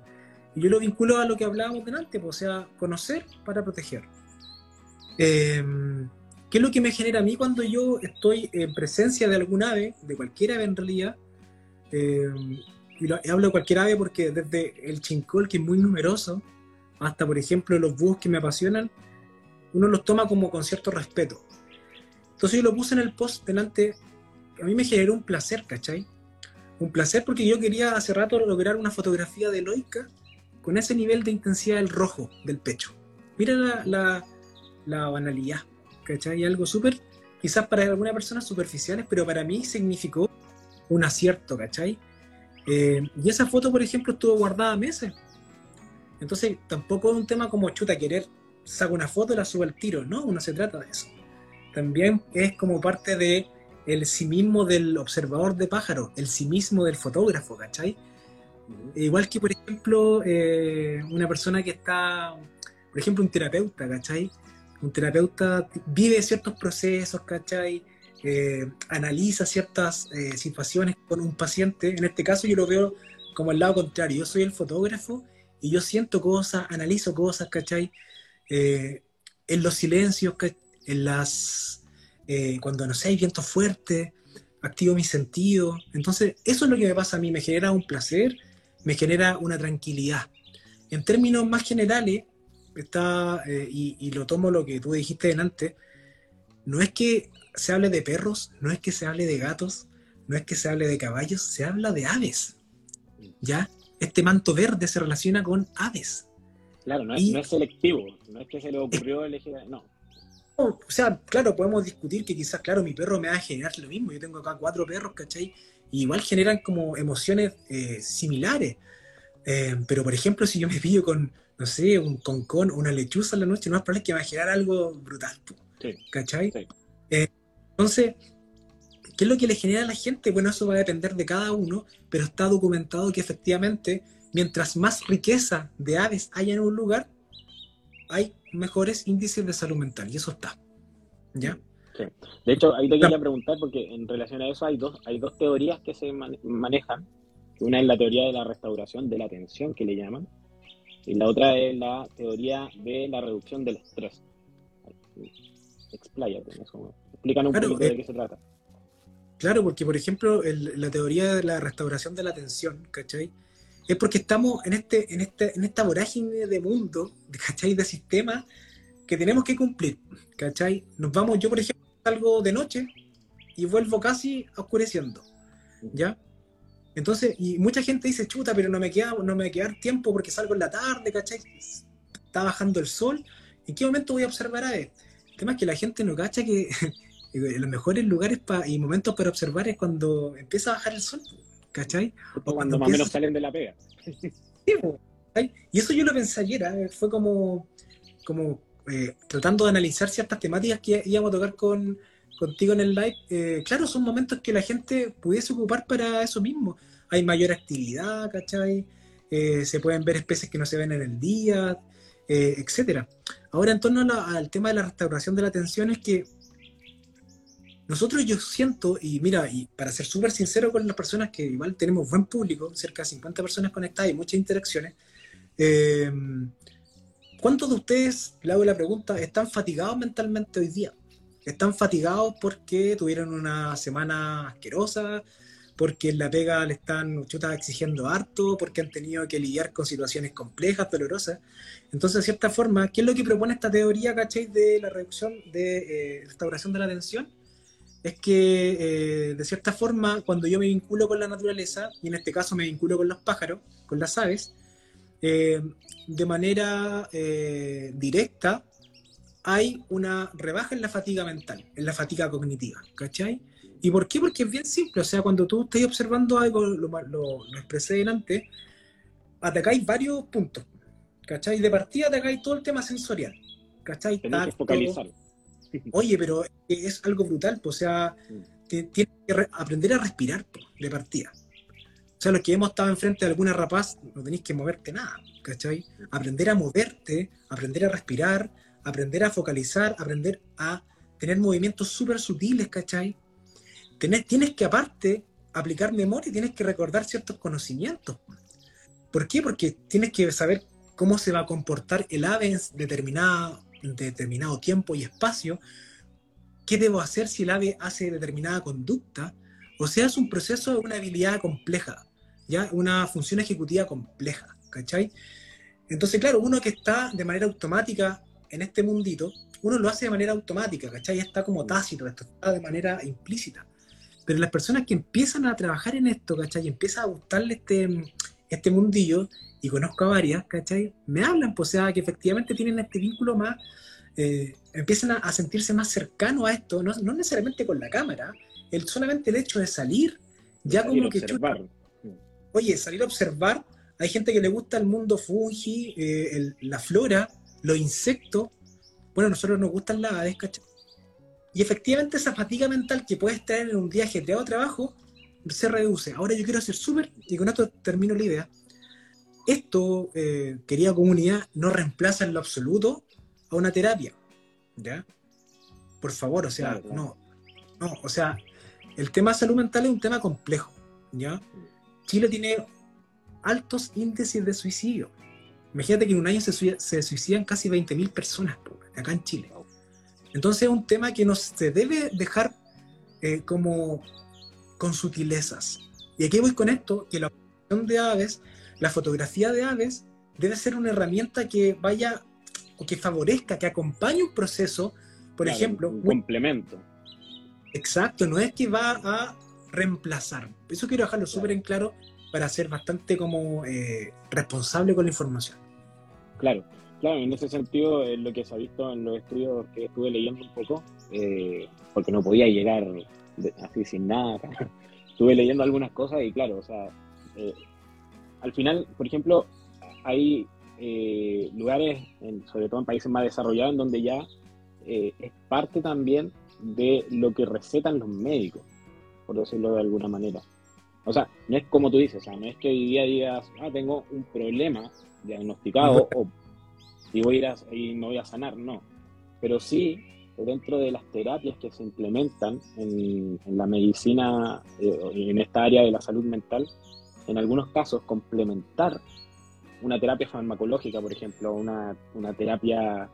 Y yo lo vinculo a lo que hablábamos delante, pues, o sea, conocer para proteger. Em, ¿Qué es lo que me genera a mí cuando yo estoy en presencia de algún ave, de cualquier ave en realidad? Em, y, hablo de cualquier ave porque desde el chincol, que es muy numeroso, hasta, por ejemplo, los búhos que me apasionan, uno los toma como con cierto respeto. Entonces yo lo puse en el post delante, a mí me generó un placer, ¿cachai? Un placer porque yo quería hace rato lograr una fotografía de Loica con ese nivel de intensidad del rojo del pecho. Mira la, la, banalidad, ¿cachai? Algo súper, quizás para algunas personas superficiales, pero para mí significó un acierto, ¿cachai? Eh, y esa foto, por ejemplo, estuvo guardada meses. Entonces, tampoco es un tema como chuta, querer sacar una foto y la subo al tiro, no, no se trata de eso. También es como parte de el sí mismo del observador de pájaros, el sí mismo del fotógrafo, ¿cachai? Igual que, por ejemplo, eh, una persona que está, por ejemplo, un terapeuta, ¿cachai? Un terapeuta vive ciertos procesos, ¿cachai? Eh, analiza ciertas eh, situaciones con un paciente. En este caso yo lo veo como el lado contrario. Yo soy el fotógrafo y yo siento cosas, analizo cosas, ¿cachai? en los silencios, en las... cuando no sé, hay viento fuerte, activo mis sentidos. Entonces, eso es lo que me pasa a mí, me genera un placer me genera una tranquilidad. En términos más generales, está, eh, y, lo tomo lo que tú dijiste delante, no es que se hable de perros, no es que se hable de gatos, no es que se hable de caballos, se habla de aves. ¿Ya? Este manto verde se relaciona con aves. Claro, no es, selectivo, no es que se le ocurrió elegir, no. O sea, claro, podemos discutir que quizás, claro, mi perro me va a generar lo mismo. Yo tengo acá cuatro perros, ¿cachai? igual generan como emociones eh, similares. Eh, pero, por ejemplo, si yo me pillo con, no sé, un concón, una lechuza en la noche, no es probable que va a generar algo brutal. ¿Cachai? Eh, entonces, ¿qué es lo que le genera a la gente? Bueno, eso va a depender de cada uno, pero está documentado que efectivamente, mientras más riqueza de aves haya en un lugar, hay mejores índices de salud mental, y eso está. ¿Ya? De hecho, ahí te quería preguntar, porque en relación a eso hay dos, hay dos teorías que se manejan. Una es la teoría de la restauración de la atención, que le llaman, y la otra es la teoría de la reducción del estrés. Expláyate eso. Explícanos un poquito de eh, qué se trata. Claro, porque por ejemplo, la teoría de la restauración de la atención, ¿cachai? Es porque estamos en, este, en, este, en esta vorágine de mundo, ¿cachai? De sistema que tenemos que cumplir, ¿cachai? Nos vamos, yo por ejemplo salgo de noche y vuelvo casi oscureciendo, ¿ya? Entonces, y mucha gente dice, chuta, pero no me queda, no me va a quedar tiempo porque salgo en la tarde, ¿cachai? Está bajando el sol, ¿en qué momento voy a observar a él? El tema es que la gente no cacha que (laughs) los mejores lugares y momentos para observar es cuando empieza a bajar el sol, ¿cachai? O cuando, más o menos salen de la pega. (laughs) y eso yo lo pensé ayer, ¿eh? fue como, como eh, tratando de analizar ciertas temáticas que íbamos a tocar con, contigo en el live, eh, claro, son momentos que la gente pudiese ocupar para eso mismo. Hay mayor actividad, ¿cachai? Se pueden ver especies que no se ven en el día, etcétera. Ahora, en torno al tema de la restauración de la atención, es que nosotros yo siento, y mira, y para ser súper sincero con las personas que igual tenemos buen público, cerca de 50 personas conectadas y muchas interacciones, eh, ¿Cuántos de ustedes, le hago la pregunta, están fatigados mentalmente hoy día? ¿Están fatigados porque tuvieron una semana asquerosa? porque en la pega le están chuta, exigiendo harto, porque han tenido que lidiar con situaciones complejas, dolorosas. Entonces, de cierta forma, ¿qué es lo que propone esta teoría, cachai, de la reducción de eh, restauración de la atención? Es que, eh, de cierta forma, cuando yo me vinculo con la naturaleza, y en este caso me vinculo con los pájaros, con las aves, eh, de manera eh, directa hay una rebaja en la fatiga mental, en la fatiga cognitiva, ¿cachai? ¿Y por qué? Porque es bien simple, o sea, cuando tú estás observando algo, lo, lo, expresé delante, atacáis varios puntos, ¿cachai? De partida atacáis todo el tema sensorial, ¿cachai? Oye, pero es algo brutal, pues, o sea, mm. tienes que aprender a respirar de partida. O sea, los que hemos estado enfrente de alguna rapaz, no tenéis que moverte nada, ¿cachai? Aprender a moverte, aprender a respirar, aprender a focalizar, aprender a tener movimientos súper sutiles, ¿cachai? tenés, tienes que aparte aplicar memoria y tienes que recordar ciertos conocimientos. ¿Por qué? Porque tienes que saber cómo se va a comportar el ave en determinado, determinado tiempo y espacio, qué debo hacer si el ave hace determinada conducta. O sea, es un proceso de una habilidad compleja, ¿ya? Una función ejecutiva compleja, ¿cachai? Entonces, claro, uno que está de manera automática en este mundito, uno lo hace de manera automática, ¿cachai? Está como tácito, está de manera implícita. Pero las personas que empiezan a trabajar en esto, ¿cachai? Y a gustarle este, este mundillo, y conozco a varias, ¿cachai? Me hablan, pues, o sea, que efectivamente tienen este vínculo más, eh, empiezan a, sentirse más cercanos a esto, no, no, necesariamente con la cámara, el, solamente el hecho de salir, ya como que... Observar. oye, salir a observar, hay gente que le gusta el mundo fungi, eh, la flora, los insectos, bueno, a nosotros nos gustan las aves, ¿cachai? Y efectivamente esa fatiga mental que puedes tener en un día de trabajo se reduce. Ahora yo quiero ser súper, y con esto termino la idea, esto, eh, querida comunidad, no reemplaza en lo absoluto a una terapia. ¿Ya? Por favor, o sea, no. No, o sea, el tema de salud mental es un tema complejo. ¿Ya? Chile tiene altos índices de suicidio. Imagínate que en un año se, suicidan casi 20.000 personas acá en Chile. Entonces es un tema que no se debe dejar eh, como con sutilezas. Y aquí voy con esto, que la observación de aves, la fotografía de aves, debe ser una herramienta que vaya o que favorezca, que acompañe un proceso, por ejemplo. Un complemento. Exacto, no es que va a reemplazar. Eso quiero dejarlo súper en claro para ser bastante como eh, responsable con la información. Claro, claro, en ese sentido es lo que se ha visto en los estudios que estuve leyendo un poco, eh, porque no podía llegar así sin nada. (laughs) estuve leyendo algunas cosas y claro, o sea, eh, al final, por ejemplo, hay lugares, sobre todo en países más desarrollados, en donde ya es parte también de lo que recetan los médicos, por decirlo de alguna manera. O sea, no es como tú dices, o sea, no es que hoy día digas, ah, tengo un problema diagnosticado o, y, voy a ir y me voy a sanar, no. Pero sí, dentro de las terapias que se implementan en, la medicina, eh, en esta área de la salud mental, en algunos casos complementar una terapia farmacológica, por ejemplo, una, una terapia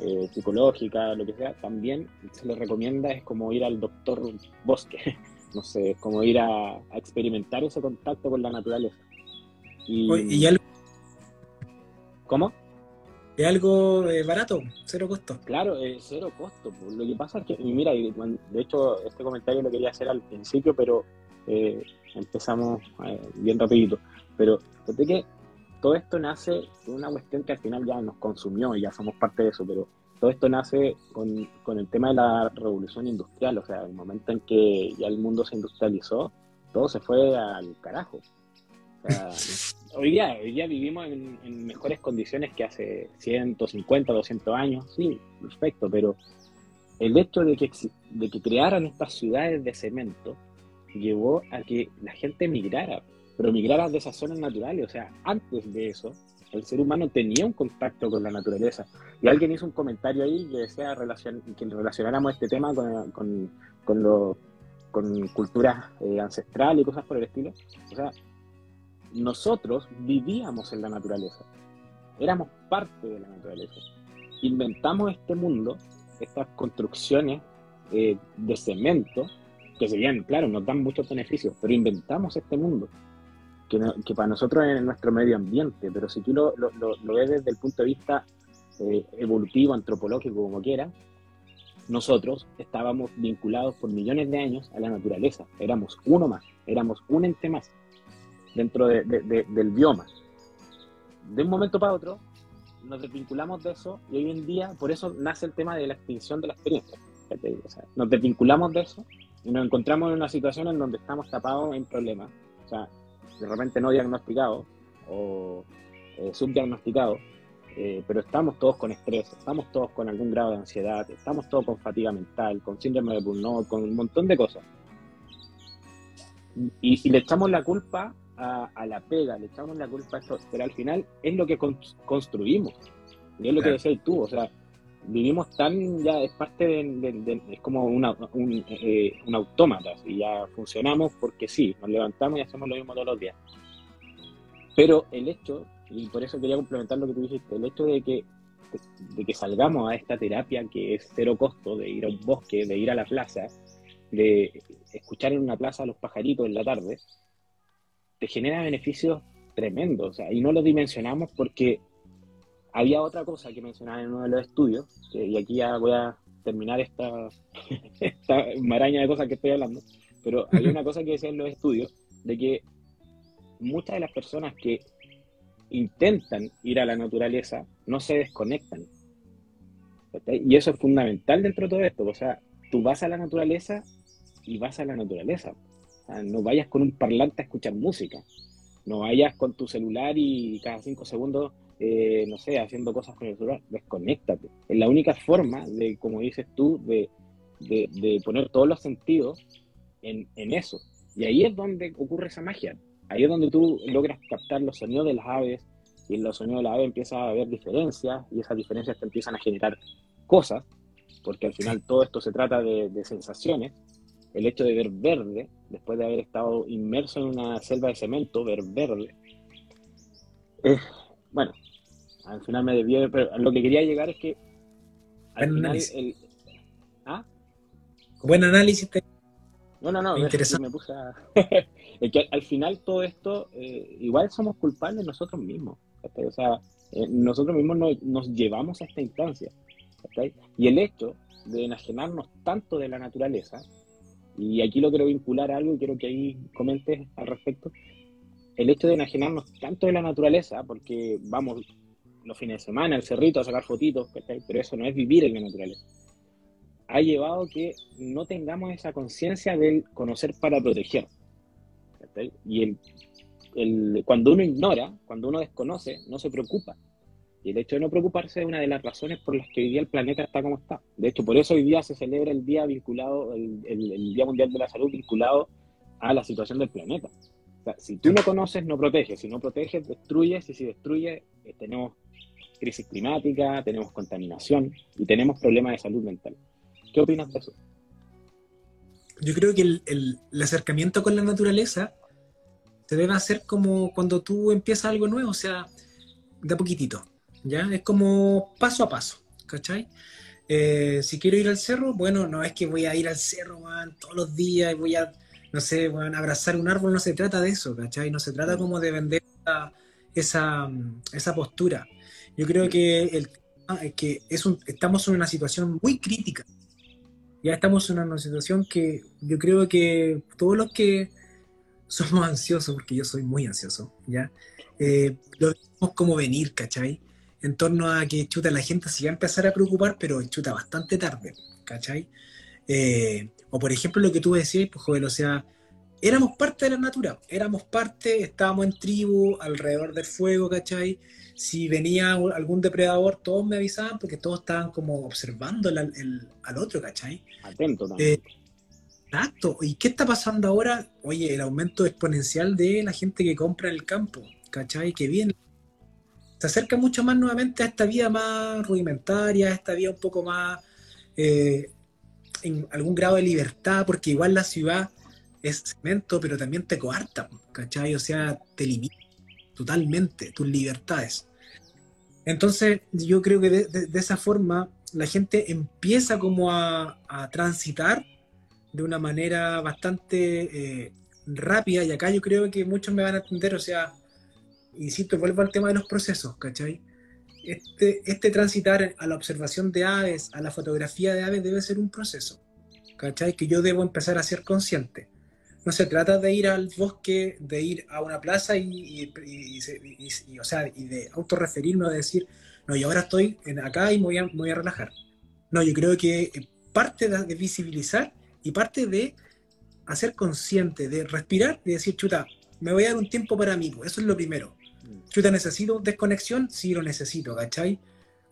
eh, psicológica, lo que sea, también se le recomienda es como ir al doctor bosque, (laughs) no sé, es como ir a, experimentar ese contacto con la naturaleza. Y, algo... ¿Cómo? Es algo eh, barato, cero costo. Claro, cero costo. Lo que pasa es que, mira, de hecho este comentario lo quería hacer al principio, pero eh, empezamos bien rapidito. Pero fíjate que todo esto nace de una cuestión que al final ya nos consumió y ya somos parte de eso, pero todo esto nace con, con, el tema de la revolución industrial, o sea, el momento en que ya el mundo se industrializó, todo se fue al carajo. O sea, (laughs) hoy, día, hoy día vivimos en, mejores condiciones que hace 150, 200 años, sí, perfecto, pero el hecho de que, de que crearan estas ciudades de cemento llevó a que la gente migrara pero migrar de esas zonas naturales. O sea, antes de eso, el ser humano tenía un contacto con la naturaleza. Y alguien hizo un comentario ahí que decía relacion que relacionáramos este tema con, con, con culturas eh, ancestrales y cosas por el estilo. O sea, nosotros vivíamos en la naturaleza. Éramos parte de la naturaleza. Inventamos este mundo, estas construcciones eh, de cemento, que serían, claro, nos dan muchos beneficios, pero inventamos este mundo que, para nosotros es nuestro medio ambiente, pero si tú lo, ves desde el punto de vista eh, evolutivo, antropológico, como quiera, nosotros estábamos vinculados por millones de años a la naturaleza, éramos uno más, éramos un ente más dentro de, del bioma. De un momento para otro nos desvinculamos de eso y hoy en día por eso nace el tema de la extinción de la experiencia. nos desvinculamos de eso y nos encontramos en una situación en donde estamos tapados en problemas. O sea, de repente no diagnosticado o eh, subdiagnosticado, eh, pero estamos todos con estrés, estamos todos con algún grado de ansiedad, estamos todos con fatiga mental, con síndrome de burnout, con un montón de cosas. Y, si le echamos la culpa a, la pega, le echamos la culpa a esto, pero al final es lo que construimos, y es lo que decías tú, o sea, vivimos tan, ya es parte de, es como una, un, eh, un autómata, y ya funcionamos porque sí, nos levantamos y hacemos lo mismo todos los días. Pero el hecho, y por eso quería complementar lo que tú dijiste, el hecho de que, de que salgamos a esta terapia que es cero costo, de ir a un bosque, de ir a la plaza, de escuchar en una plaza a los pajaritos en la tarde, genera beneficios tremendos, o sea, y no lo dimensionamos porque había otra cosa que mencionaba en uno de los estudios, y aquí ya voy a terminar esta, (laughs) esta maraña de cosas que estoy hablando, pero hay una cosa que decía en los estudios, de que muchas de las personas que intentan ir a la naturaleza no se desconectan. Y eso es fundamental dentro de todo esto. O sea, tú vas a la naturaleza y vas a la naturaleza. No vayas con un parlante a escuchar música. No vayas con tu celular y cada cinco segundos, eh, no sé, haciendo cosas con el celular. Desconéctate. Es la única forma de, como dices tú, de, de, poner todos los sentidos en, en eso. Y ahí es donde ocurre esa magia. Ahí es donde tú logras captar los sonidos de las aves y en los sonidos de las aves empieza a haber diferencias y esas diferencias te empiezan a generar cosas, porque al final todo esto se trata de, sensaciones. El hecho de ver verde, después de haber estado inmerso en una selva de cemento, ver verde, bueno, al final me debió, pero lo que quería llegar es que al Buen final análisis. el... ¿Ah? Buen análisis. No, no, no, me puse a... (laughs) es que al final todo esto, eh, igual somos culpables nosotros mismos. O sea, eh, nosotros mismos nos, llevamos a esta instancia. Y el hecho de enajenarnos tanto de la naturaleza, y aquí lo quiero vincular a algo y quiero que ahí comentes al respecto, el hecho de enajenarnos tanto de la naturaleza, porque vamos los fines de semana al cerrito a sacar fotitos, pero eso no es vivir en la naturaleza, ha llevado que no tengamos esa conciencia del conocer para proteger. Y el, el, cuando uno ignora, cuando uno desconoce, no se preocupa. Y el hecho de no preocuparse es una de las razones por las que hoy día el planeta está como está. De hecho, por eso hoy día se celebra el Día vinculado, el, el, Día Mundial de la Salud vinculado a la situación del planeta. O sea, si tú no conoces, no proteges. Si no proteges, destruyes. Y si destruyes, eh, tenemos crisis climática, tenemos contaminación y tenemos problemas de salud mental. ¿Qué opinas de eso? Yo creo que el, el acercamiento con la naturaleza se debe hacer como cuando tú empiezas algo nuevo, o sea, de poquitito, ¿ya? Es como paso a paso, ¿cachai? Eh, si quiero ir al cerro, bueno, no es que voy a ir al cerro, man, todos los días y voy a, no sé, a abrazar un árbol, no se trata de eso, ¿cachai? No se trata como de vender esa, esa, postura. Yo creo que, el, que es un, estamos en una situación muy crítica. Ya estamos en una situación que yo creo que todos los que somos ansiosos, porque yo soy muy ansioso, ¿ya? Eh, lo vemos como venir, ¿cachai? En torno a que, chuta, la gente se va a empezar a preocupar, pero chuta, bastante tarde, ¿cachai? Eh, o por ejemplo lo que tú decías, pues joven, o sea, éramos parte de la natura, éramos parte, estábamos en tribu, alrededor del fuego, ¿cachai? Si venía algún depredador, todos me avisaban porque todos estaban como observando al otro, ¿cachai? Atento también. Eh, Exacto. ¿Y qué está pasando ahora? Oye, el aumento exponencial de la gente que compra en el campo, ¿cachai? Que viene. Se acerca mucho más nuevamente a esta vida más rudimentaria, a esta vida un poco más eh, en algún grado de libertad, porque igual la ciudad es cemento, pero también te coarta, ¿cachai? O sea, te limita totalmente tus libertades. Entonces, yo creo que de, esa forma la gente empieza como a transitar de una manera bastante eh, rápida y acá yo creo que muchos me van a entender, o sea, insisto, vuelvo al tema de los procesos, ¿cachai? Este, este transitar a la observación de aves, a la fotografía de aves debe ser un proceso, ¿cachai? Que yo debo empezar a ser consciente. No se trata de ir al bosque, de ir a una plaza y, o sea, y de autorreferirme a decir, no, yo ahora estoy en acá y me voy, a, voy a relajar. No, yo creo que parte de visibilizar y parte de hacer consciente, de respirar y decir, chuta, me voy a dar un tiempo para mí, eso es lo primero. Chuta, ¿necesito desconexión? Sí, lo necesito, ¿cachai?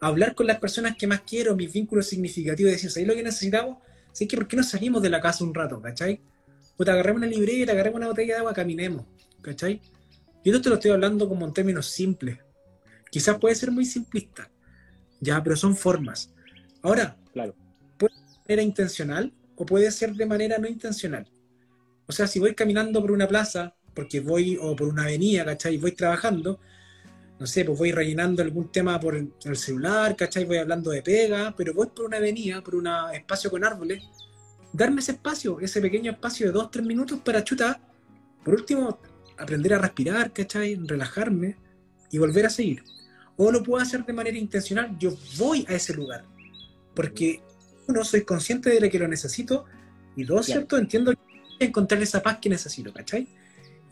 Hablar con las personas que más quiero, mis vínculos significativos, decir, ¿sabes lo que necesitamos? Sí, que ¿por qué no salimos de la casa un rato, ¿cachai? Puta, agarremos una libreta, agarremos una botella de agua, caminemos, ¿cachai? Y esto te lo estoy hablando como en términos simples. Quizás puede ser muy simplista, ya, pero son formas. Ahora, claro. puede ser de manera intencional o puede ser de manera no intencional. O sea, si voy caminando por una plaza, porque voy, o por una avenida, ¿cachai? Voy trabajando, no sé, pues voy rellenando algún tema por el celular, ¿cachai? Voy hablando de pega, pero voy por una avenida, por un espacio con árboles, darme ese espacio, ese pequeño espacio de dos, tres minutos para chutar, por último, aprender a respirar, ¿cachai? Relajarme y volver a seguir. O lo puedo hacer de manera intencional, yo voy a ese lugar, porque uno, soy consciente de que lo necesito, y dos, ¿cierto? Entiendo que encontrar esa paz que necesito, ¿cachai?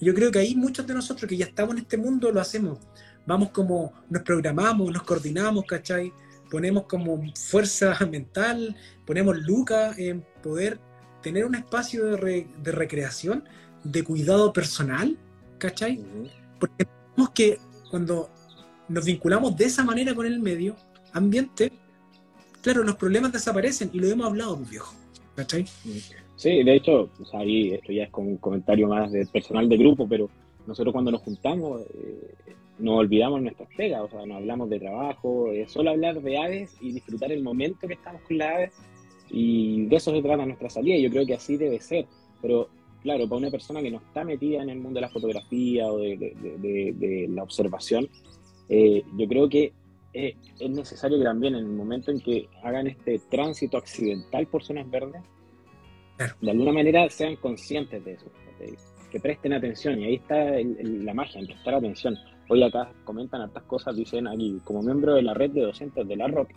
Yo creo que ahí muchos de nosotros que ya estamos en este mundo lo hacemos. Vamos como, nos programamos, nos coordinamos, ¿cachai? Ponemos como fuerza (laughs) mental, ponemos lucas en poder tener un espacio de, de recreación, de cuidado personal, ¿cachai? Porque tenemos que cuando nos vinculamos de esa manera con el medio ambiente, claro, los problemas desaparecen y lo hemos hablado, viejo. ¿Cachai? Sí, de hecho, ahí esto ya es como un comentario más de personal de grupo, pero nosotros cuando nos juntamos eh, nos olvidamos nuestras pegas, o sea, nos hablamos de trabajo, es solo hablar de aves y disfrutar el momento que estamos con las aves y de eso se trata nuestra salida y yo creo que así debe ser, pero claro, para una persona que no está metida en el mundo de la fotografía o de la observación, eh, yo creo que eh, es necesario que también en el momento en que hagan este tránsito accidental por zonas verdes, de alguna manera sean conscientes de eso, que presten atención. Y ahí está la magia, en prestar atención. Hoy acá comentan estas cosas, dicen aquí, como miembro de la red de docentes de la ROC,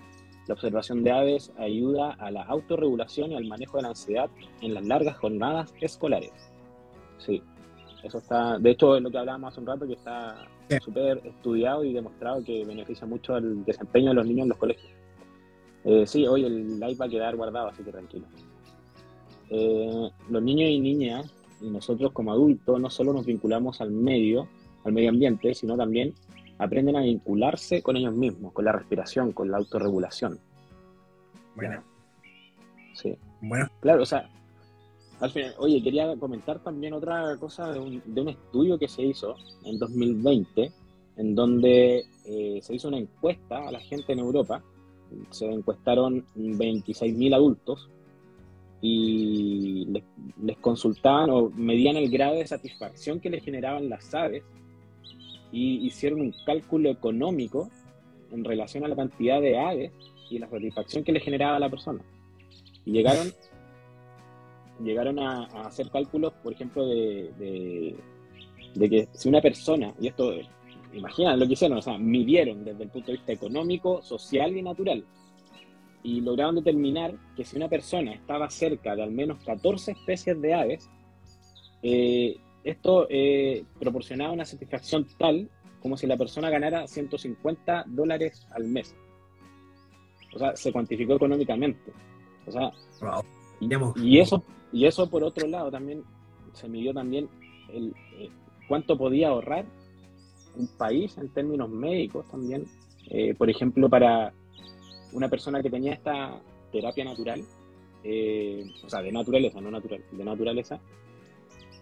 la observación de aves ayuda a la autorregulación y al manejo de la ansiedad en las largas jornadas escolares. Sí, eso está, de hecho, es lo que hablábamos hace un rato, que está súper estudiado y demostrado que beneficia mucho al desempeño de los niños en los colegios. Eh, sí, hoy el live va a quedar guardado, así que tranquilo. Eh, los niños y niñas y nosotros como adultos no solo nos vinculamos al medio, al medio ambiente, sino también aprenden a vincularse con ellos mismos, con la respiración, con la autorregulación. Bueno. Sí. Bueno. Claro, o sea, al final, oye, quería comentar también otra cosa de un, estudio que se hizo en 2020, en donde eh, se hizo una encuesta a la gente en Europa. Se encuestaron 26.000 adultos y les, consultaban o medían el grado de satisfacción que les generaban las aves y hicieron un cálculo económico en relación a la cantidad de aves y la satisfacción que le generaba a la persona. Y llegaron llegaron a, hacer cálculos, por ejemplo, de, de, que si una persona, y esto, imaginan lo que hicieron, o sea, midieron desde el punto de vista económico, social y natural, y lograron determinar que si una persona estaba cerca de al menos 14 especies de aves, eh, esto eh, proporcionaba una satisfacción tal como si la persona ganara 150 dólares al mes. O sea, se cuantificó económicamente. O sea, y eso y eso por otro lado también se midió también el, eh, cuánto podía ahorrar un país en términos médicos también. Por ejemplo, para una persona que tenía esta terapia natural, eh, o sea, de naturaleza, no natural, de naturaleza,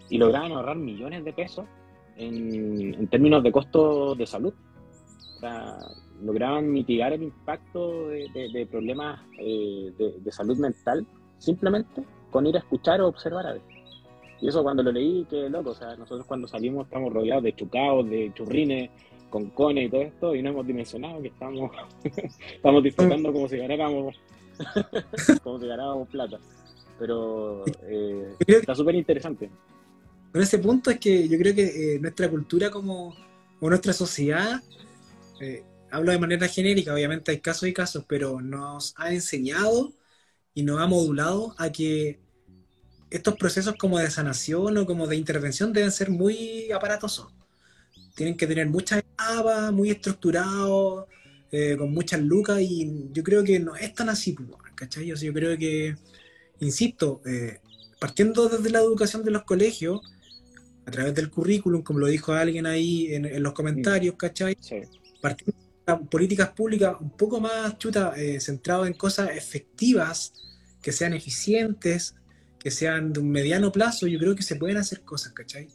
y lograban ahorrar millones de pesos en, términos de costos de salud. O sea, lograban mitigar el impacto de, problemas de, de salud mental simplemente con ir a escuchar o observar a ver. Y eso cuando lo leí, qué loco, o sea, nosotros cuando salimos estamos rodeados de chucaos, de churrines, con cones y todo esto, y no hemos dimensionado que estamos, (laughs) estamos disfrutando como si ganáramos, (laughs) como si ganábamos plata. Pero eh, está súper interesante. Con ese punto es que yo creo que eh, nuestra cultura como, o nuestra sociedad, eh, hablo de manera genérica, obviamente hay casos y casos, pero nos ha enseñado y nos ha modulado a que estos procesos como de sanación o como de intervención deben ser muy aparatosos. Tienen que tener muchas etapas, muy estructurados, eh, con muchas lucas, y yo creo que no es tan así, pues, ¿cachai? yo creo que, insisto, eh, partiendo desde la educación de los colegios, a través del currículum, como lo dijo alguien ahí en, los comentarios, ¿cachai? Partiendo políticas públicas un poco más chuta, eh, centrado en cosas efectivas, que sean eficientes, que sean de un mediano plazo, yo creo que se pueden hacer cosas, ¿cachai?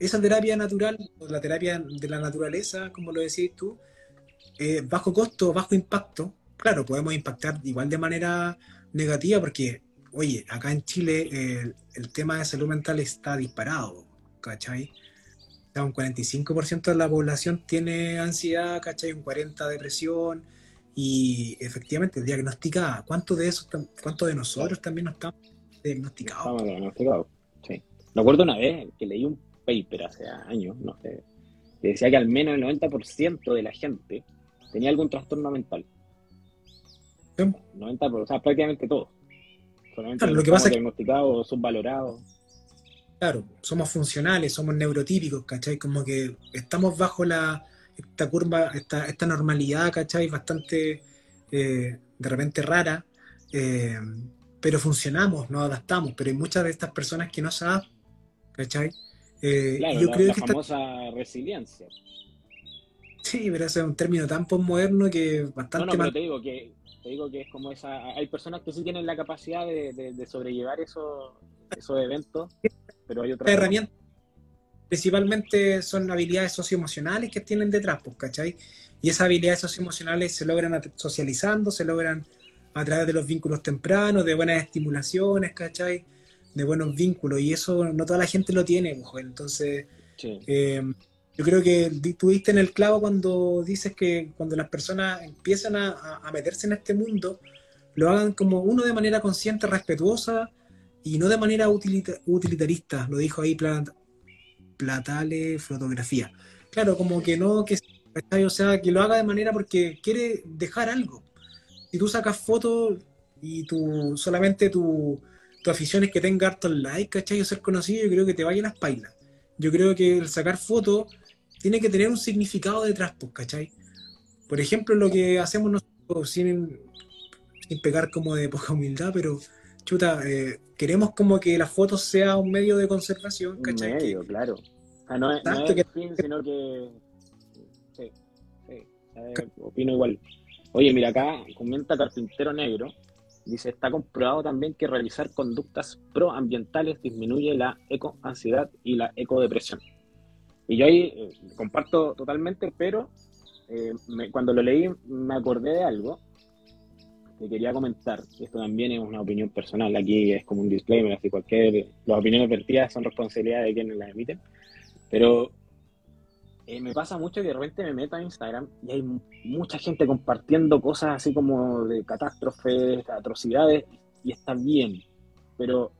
Esa terapia natural, o la terapia de la naturaleza, como lo decías tú, eh, bajo costo, bajo impacto, claro, podemos impactar igual de manera negativa porque, oye, acá en Chile eh, el tema de salud mental está disparado, ¿cachai? un 45% de la población tiene ansiedad, ¿cachai? Un 40% depresión y efectivamente diagnosticada. ¿Cuántos de esos, cuántos de nosotros también no estamos diagnosticados? Estamos diagnosticados. Me acuerdo una vez que leí un paper hace años, no sé, que decía que al menos el 90% de la gente tenía algún trastorno mental. 90%, o sea, prácticamente todo. Solamente lo que pasa diagnosticados, subvalorados. Claro, somos funcionales, somos neurotípicos, ¿cachai? Como que estamos bajo la, esta curva, esta, esta normalidad, ¿cachai? Bastante eh, de repente rara, eh, pero funcionamos, nos adaptamos, pero hay muchas de estas personas que no saben, ¿cachai? Eh, claro, yo la, creo la famosa resiliencia. Sí, pero ese es un término tan postmoderno que bastante... No, no, pero te digo que, te digo que es como esa... Hay personas que sí tienen la capacidad de, de sobrellevar esos, esos eventos pero hay otras herramientas. Principalmente son habilidades socioemocionales que tienen detrás, pues, ¿cachai? Y esas habilidades socioemocionales se logran socializando, se logran a través de los vínculos tempranos, de buenas estimulaciones, ¿cachai? De buenos vínculos. Y eso no toda la gente lo tiene, mujer. Entonces, eh, yo creo que tuviste en el clavo cuando dices que cuando las personas empiezan a, a, meterse en este mundo, lo hagan como uno de manera consciente, respetuosa, y no de manera utilitarista, lo dijo ahí Platale Fotografía. Claro, como que no, que, o sea, que lo haga de manera porque quiere dejar algo. Si tú sacas fotos y tu, solamente tu, tu afición es que tenga hartos likes, ¿cachai? O ser conocido, yo creo que te vaya las pailas. Yo creo que el sacar fotos tiene que tener un significado detrás, pues, ¿cachai? Por ejemplo, lo que hacemos nosotros sin, sin pegar como de poca humildad, pero chuta, eh, queremos como que la foto sea un medio de conservación, ¿cachai? Un medio, claro. no es, no es fin, sino que... Sí, sí, opino igual. Oye, mira, acá comenta Carpintero Negro, dice, está comprobado también que realizar conductas proambientales disminuye la ecoansiedad y la ecodepresión. Y yo ahí eh, comparto totalmente, pero eh, cuando lo leí me acordé de algo te quería comentar, esto también es una opinión personal, aquí es como un disclaimer, así cualquier, las opiniones vertidas son responsabilidad de quienes las emiten, pero eh, me pasa mucho que de repente me meto a Instagram y hay mucha gente compartiendo cosas así como de catástrofes, atrocidades, y está bien, pero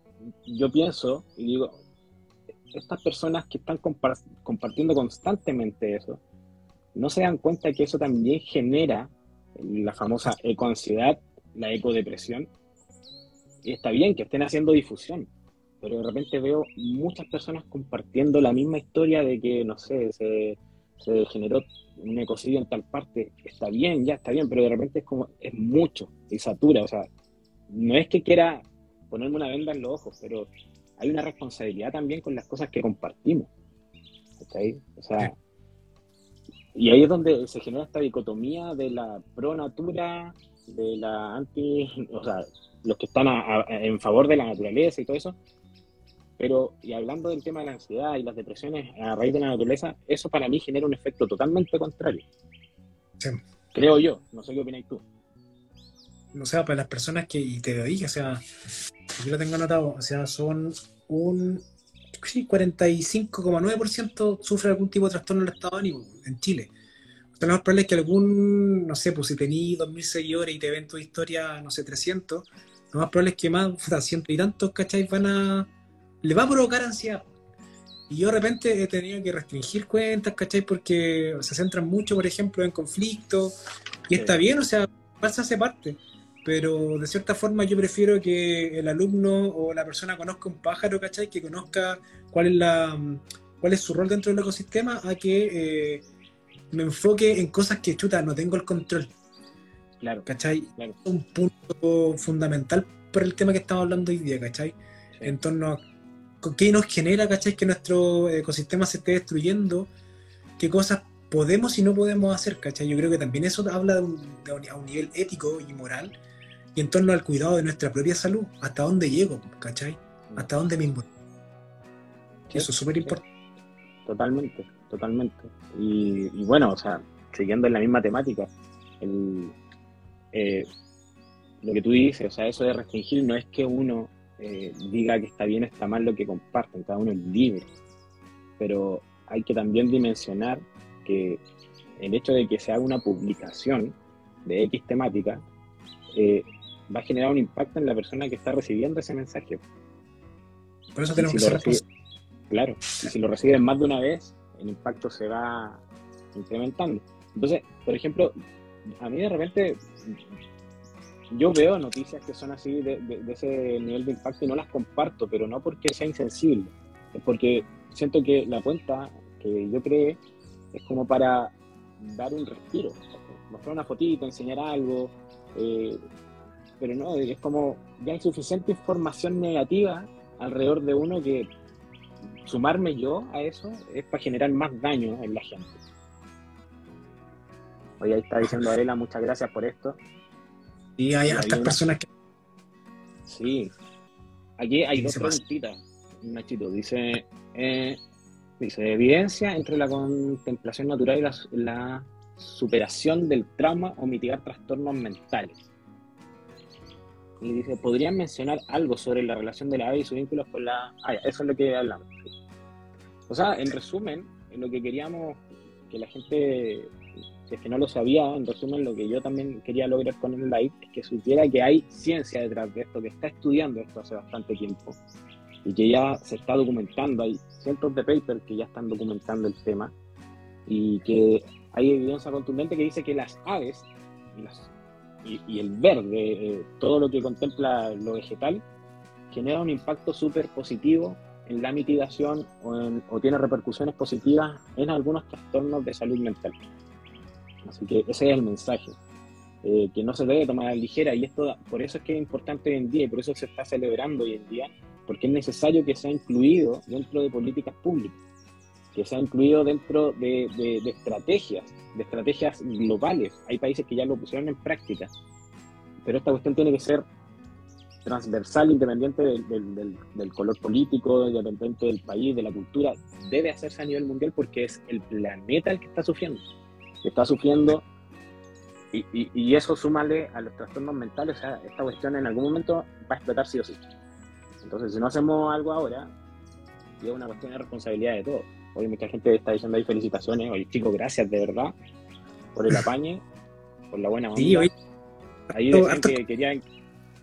yo pienso y digo, estas personas que están compartiendo constantemente eso, no se dan cuenta que eso también genera la famosa ecoansiedad la ecodepresión. Y está bien que estén haciendo difusión, pero de repente veo muchas personas compartiendo la misma historia de que, no sé, se, se generó un ecocidio en tal parte. Está bien, ya está bien, pero de repente es como, es mucho y satura. O sea, no es que quiera ponerme una venda en los ojos, pero hay una responsabilidad también con las cosas que compartimos. O sea, y ahí es donde se genera esta dicotomía de la pro natura de la anti, o sea, los que están en favor de la naturaleza y todo eso. Pero, y hablando del tema de la ansiedad y las depresiones a raíz de la naturaleza, eso para mí genera un efecto totalmente contrario. Creo yo, no sé qué opináis tú. O sea, para las personas que, y te lo dije, o sea, yo lo tengo anotado, o sea, son un sí, 45,9% sufre algún tipo de trastorno del estado de ánimo en Chile lo más probable es que algún, no sé, pues si tenéis 2.000 seguidores y te ven tu historia, no sé, 300, lo más probable es que más, de ciento y tantos, ¿cachai? Van a. le va a provocar ansiedad. Y yo de repente he tenido que restringir cuentas, ¿cachai? Porque se centran mucho, por ejemplo, en conflictos. Y está bien, o sea, pasa hace parte. Pero de cierta forma yo prefiero que el alumno o la persona conozca un pájaro, ¿cachai? Que conozca cuál es la cuál es su rol dentro del ecosistema, a que eh, me enfoque en cosas que, chuta, no tengo el control. Claro. ¿Cachai? Un punto fundamental por el tema que estamos hablando hoy día, ¿cachai? En torno a qué nos genera, ¿cachai? Que nuestro ecosistema se esté destruyendo, qué cosas podemos y no podemos hacer, ¿cachai? Yo creo que también eso habla de un, a un nivel ético y moral y en torno al cuidado de nuestra propia salud, hasta dónde llego, ¿cachai? Hasta dónde me involucro. eso es súper importante. Totalmente totalmente. Y, bueno, o sea, siguiendo en la misma temática, eh, lo que tú dices, o sea, eso de restringir no es que uno eh, diga que está bien o está mal lo que comparten, cada uno es libre, pero hay que también dimensionar que el hecho de que se haga una publicación de X temática eh, va a generar un impacto en la persona que está recibiendo ese mensaje. Por eso tenemos que ser Claro, y si lo reciben más de una vez, el impacto se va incrementando. Entonces, por ejemplo, a mí de repente yo veo noticias que son así de, ese nivel de impacto y no las comparto, pero no porque sea insensible, es porque siento que la cuenta que yo creé es como para dar un respiro, mostrar una fotito, enseñar algo, eh, pero no, es como ya hay suficiente información negativa alrededor de uno que sumarme yo a eso es para generar más daño en la gente. Hoy ahí está diciendo Arela, muchas gracias por esto. Y hay otras personas que. Sí. Aquí hay dos preguntitas, Nachito. Dice, eh, dice, evidencia entre la contemplación natural y la, superación del trauma o mitigar trastornos mentales. Y dice, ¿podrían mencionar algo sobre la relación de la ave y sus vínculos con la... Ah, eso es lo que hablamos. O sea, en resumen, en lo que queríamos que la gente si que no lo sabía, en resumen, lo que yo también quería lograr con el live es que supiera que hay ciencia detrás de esto, que está estudiando esto hace bastante tiempo y que ya se está documentando. Hay cientos de papers que ya están documentando el tema y que hay evidencia contundente que dice que las aves y, el verde, eh, todo lo que contempla lo vegetal, genera un impacto súper positivo en la mitigación o, o tiene repercusiones positivas en algunos trastornos de salud mental. Así que ese es el mensaje, eh, que no se debe tomar a la ligera y esto, por eso es que es importante hoy en día y por eso se está celebrando hoy en día, porque es necesario que sea incluido dentro de políticas públicas, que sea incluido dentro de, estrategias, de estrategias globales. Hay países que ya lo pusieron en práctica, pero esta cuestión tiene que ser transversal, independiente del, del, color político, independiente del país, de la cultura, debe hacerse a nivel mundial porque es el planeta el que está sufriendo está sufriendo y, y, eso súmale a los trastornos mentales, o sea, esta cuestión en algún momento va a explotar sí o sí. Entonces, si no hacemos algo ahora, es una cuestión de responsabilidad de todos. Hoy mucha gente está diciendo ahí felicitaciones, oye chicos, gracias de verdad por el apañe, por la buena onda. Ahí decían que querían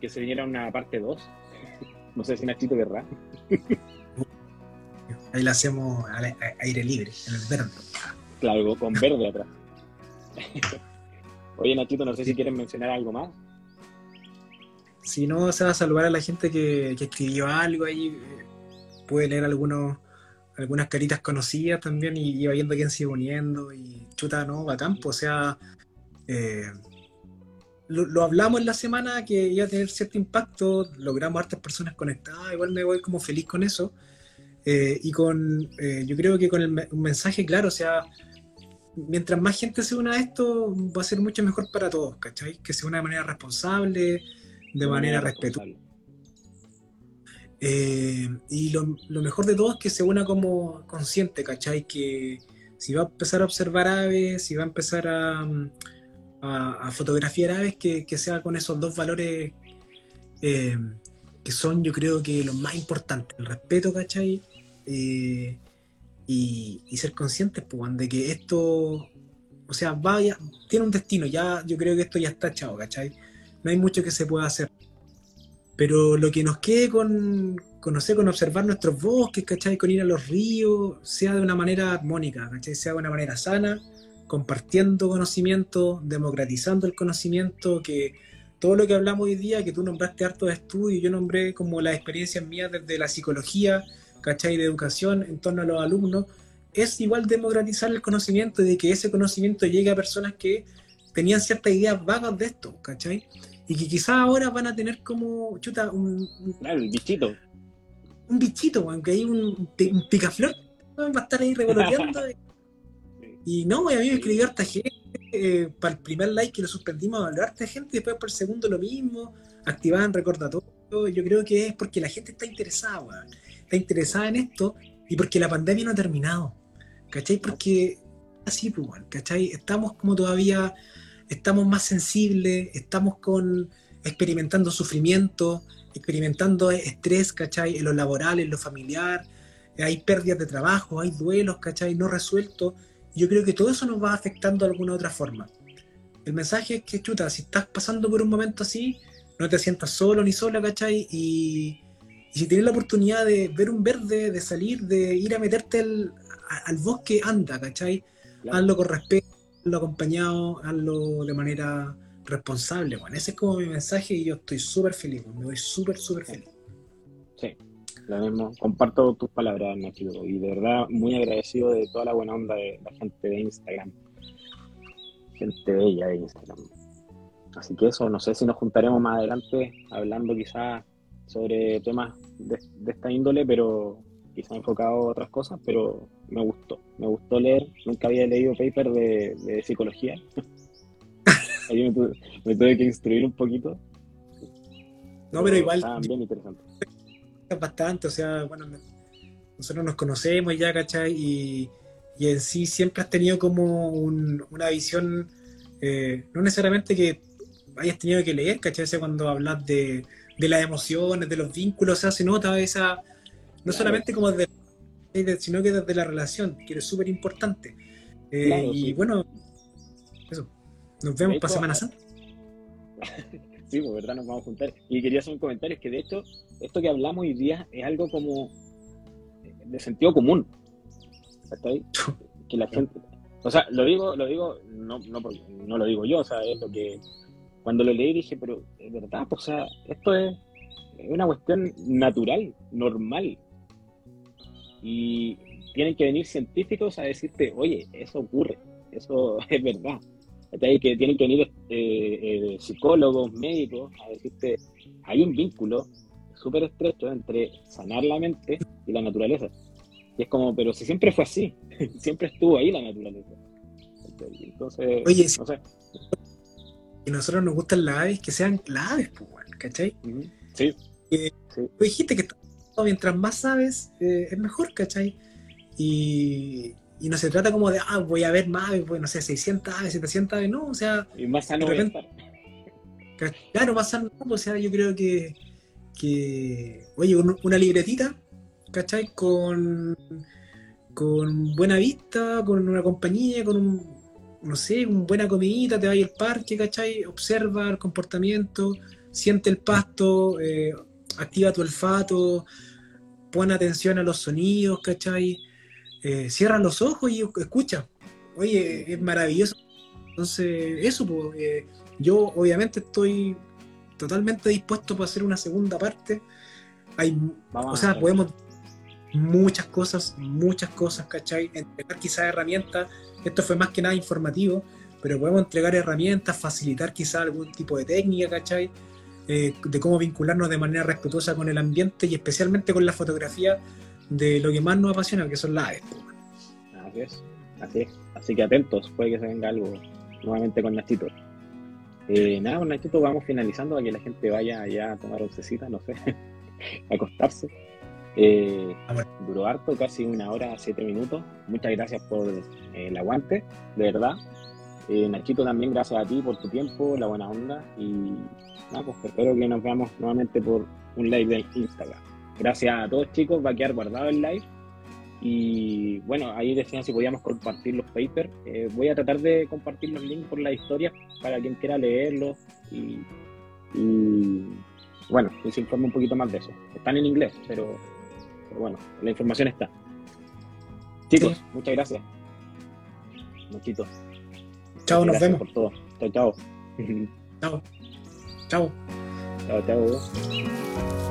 que se viniera una parte 2. (laughs) No sé si Nachito querrá. (laughs) Ahí la hacemos al aire libre, en el verde. Claro, con verde atrás. (laughs) Oye, Nachito, no sé si quieren mencionar algo más. Si no, se va a saludar a la gente que, escribió algo ahí. Puede leer algunos, algunas caritas conocidas también y, va viendo quién sigue uniendo. Y chuta, ¿no? Bacán, pues, o sea. Eh, lo, hablamos en la semana que iba a tener cierto impacto, logramos hartas personas conectadas, igual me voy como feliz con eso. Eh, y con, eh, yo creo que con el un mensaje claro, o sea, mientras más gente se una a esto, va a ser mucho mejor para todos, ¿cachai? Que se una de manera responsable, de manera respetuosa. Eh, y lo, mejor de todo es que se una como consciente, ¿cachai? Que si va a empezar a observar aves, si va a empezar a, a, fotografiar aves, que, sea con esos dos valores eh, que son, yo creo que los más importantes: el respeto, ¿cachai? Eh, y, ser conscientes pues, de que esto, o sea, vaya, tiene un destino, ya yo creo que esto ya está echado, ¿cachai? No hay mucho que se pueda hacer. Pero lo que nos quede con, conocer, con observar nuestros bosques, ¿cachai? Con ir a los ríos, sea de una manera armónica, ¿cachai? Sea de una manera sana, compartiendo conocimiento, democratizando el conocimiento, que todo lo que hablamos hoy día, que tú nombraste harto de estudio, yo nombré como las experiencias mías desde la psicología, ¿cachai? de educación en torno a los alumnos, es igual democratizar el conocimiento y de que ese conocimiento llegue a personas que tenían ciertas ideas vagas de esto, ¿cachai? Y que quizás ahora van a tener como, chuta, un... Claro, un bichito. Un bichito, aunque hay un, picaflor, va a estar ahí revoloteando. (laughs) y, no, a mí me escribió harta gente, eh, para el primer like que lo suspendimos, a harta gente, y después para el segundo lo mismo, activaban recordatorios. Yo creo que es porque la gente está interesada, weón está interesada en esto y porque la pandemia no ha terminado. ¿Cachai? Porque así, pues, ¿cachai? Estamos como todavía estamos más sensibles, estamos con, experimentando sufrimiento, experimentando estrés, ¿cachai? En lo laboral, en lo familiar, hay pérdidas de trabajo, hay duelos, ¿cachai? No resueltos. Yo creo que todo eso nos va afectando de alguna otra forma. El mensaje es que, chuta, si estás pasando por un momento así, no te sientas solo ni sola, ¿cachai? Y, y si tienes la oportunidad de ver un verde, de salir, de ir a meterte al bosque, anda, ¿cachai? Hazlo con respeto, hazlo acompañado, hazlo de manera responsable, bueno. Ese es como mi mensaje y yo estoy súper feliz, me voy súper, súper feliz. Sí, lo mismo. Comparto tus palabras, Nachito, y de verdad muy agradecido de toda la buena onda de la gente de Instagram. Gente bella de Instagram. Así que eso, no sé si nos juntaremos más adelante hablando quizás sobre temas de, esta índole, pero quizás enfocado a otras cosas, pero me gustó, me gustó leer, nunca había leído paper de, de psicología, (laughs) ahí me tuve, que instruir un poquito. No, pero igual... bien interesante. Bastante, o sea, bueno, nosotros nos conocemos ya, ¿cachai? Y, y en sí siempre has tenido como una visión, eh, no necesariamente que hayas tenido que leer, ¿cachai? cuando hablas de, de las emociones, de los vínculos, o sea, se nota esa, no solamente como de, sino que desde la relación, que es súper importante. Eh, y bueno, eso, nos vemos para Semana Santa. (laughs) sí, pues verdad, nos vamos a juntar. Y quería hacer un comentario, es que de hecho, esto que hablamos hoy día es algo como de sentido común. ahí? (laughs) Que la gente, o sea, lo digo, lo digo, no, no, no lo digo yo, o sea, es lo que cuando lo leí dije, pero es verdad, pues, o sea, esto es, una cuestión natural, normal. Y tienen que venir científicos a decirte, oye, eso ocurre, eso (laughs) es verdad. Que tienen que venir eh, eh, psicólogos, médicos a decirte, hay un vínculo súper estrecho entre sanar la mente y la naturaleza. Y es como, pero si siempre fue así, (laughs) siempre estuvo ahí la naturaleza. Entonces, Oye, no sé y nosotros nos gustan las aves, que sean las aves, pues, ¿cachai? Sí. Tú dijiste que mientras más aves, eh, es mejor, ¿cachai? Y, y, no se trata como de, ah, voy a ver más aves, pues, no sé, 600 aves, 700 aves, no, o sea... Y más sano Claro, más sano, o sea, yo creo que, que oye, una libretita, ¿cachai? Con, con buena vista, con una compañía, con un no sé, una buena comidita, te vas al parque, ¿cachai? Observa el comportamiento, siente el pasto, eh, activa tu olfato, pon atención a los sonidos, ¿cachai? Eh, cierra los ojos y escucha. Oye, es maravilloso. Entonces, eso, pues, yo obviamente estoy totalmente dispuesto para hacer una segunda parte. Hay, o sea, podemos muchas cosas, muchas cosas, ¿cachai? Entregar quizás herramientas esto fue más que nada informativo, pero podemos entregar herramientas, facilitar quizá algún tipo de técnica, ¿cachai? Eh, de cómo vincularnos de manera respetuosa con el ambiente y especialmente con la fotografía de lo que más nos apasiona, que son las aves. Así es, así es. Así que atentos, puede que se venga algo nuevamente con Nachito. Eh, nada, con Nachito vamos finalizando para que la gente vaya allá a tomar oncecita, no sé, (laughs) a acostarse. Eh, duró harto, casi una hora, siete minutos. Muchas gracias por eh, el aguante, de verdad. Eh, Nachito, también gracias a ti por tu tiempo, la buena onda. Y nada, pues espero que nos veamos nuevamente por un live de Instagram. Gracias a todos, chicos. Va a quedar guardado el live. Y bueno, ahí decían si podíamos compartir los papers. Eh, voy a tratar de compartir los links por la historia para quien quiera leerlos. Y, y bueno, que se informe un poquito más de eso. Están en inglés, pero bueno, la información está. Chicos, muchas gracias. Muchitos. Chao, nos vemos. por todo. Chao, chao. Chao. Chao. Chao, chao.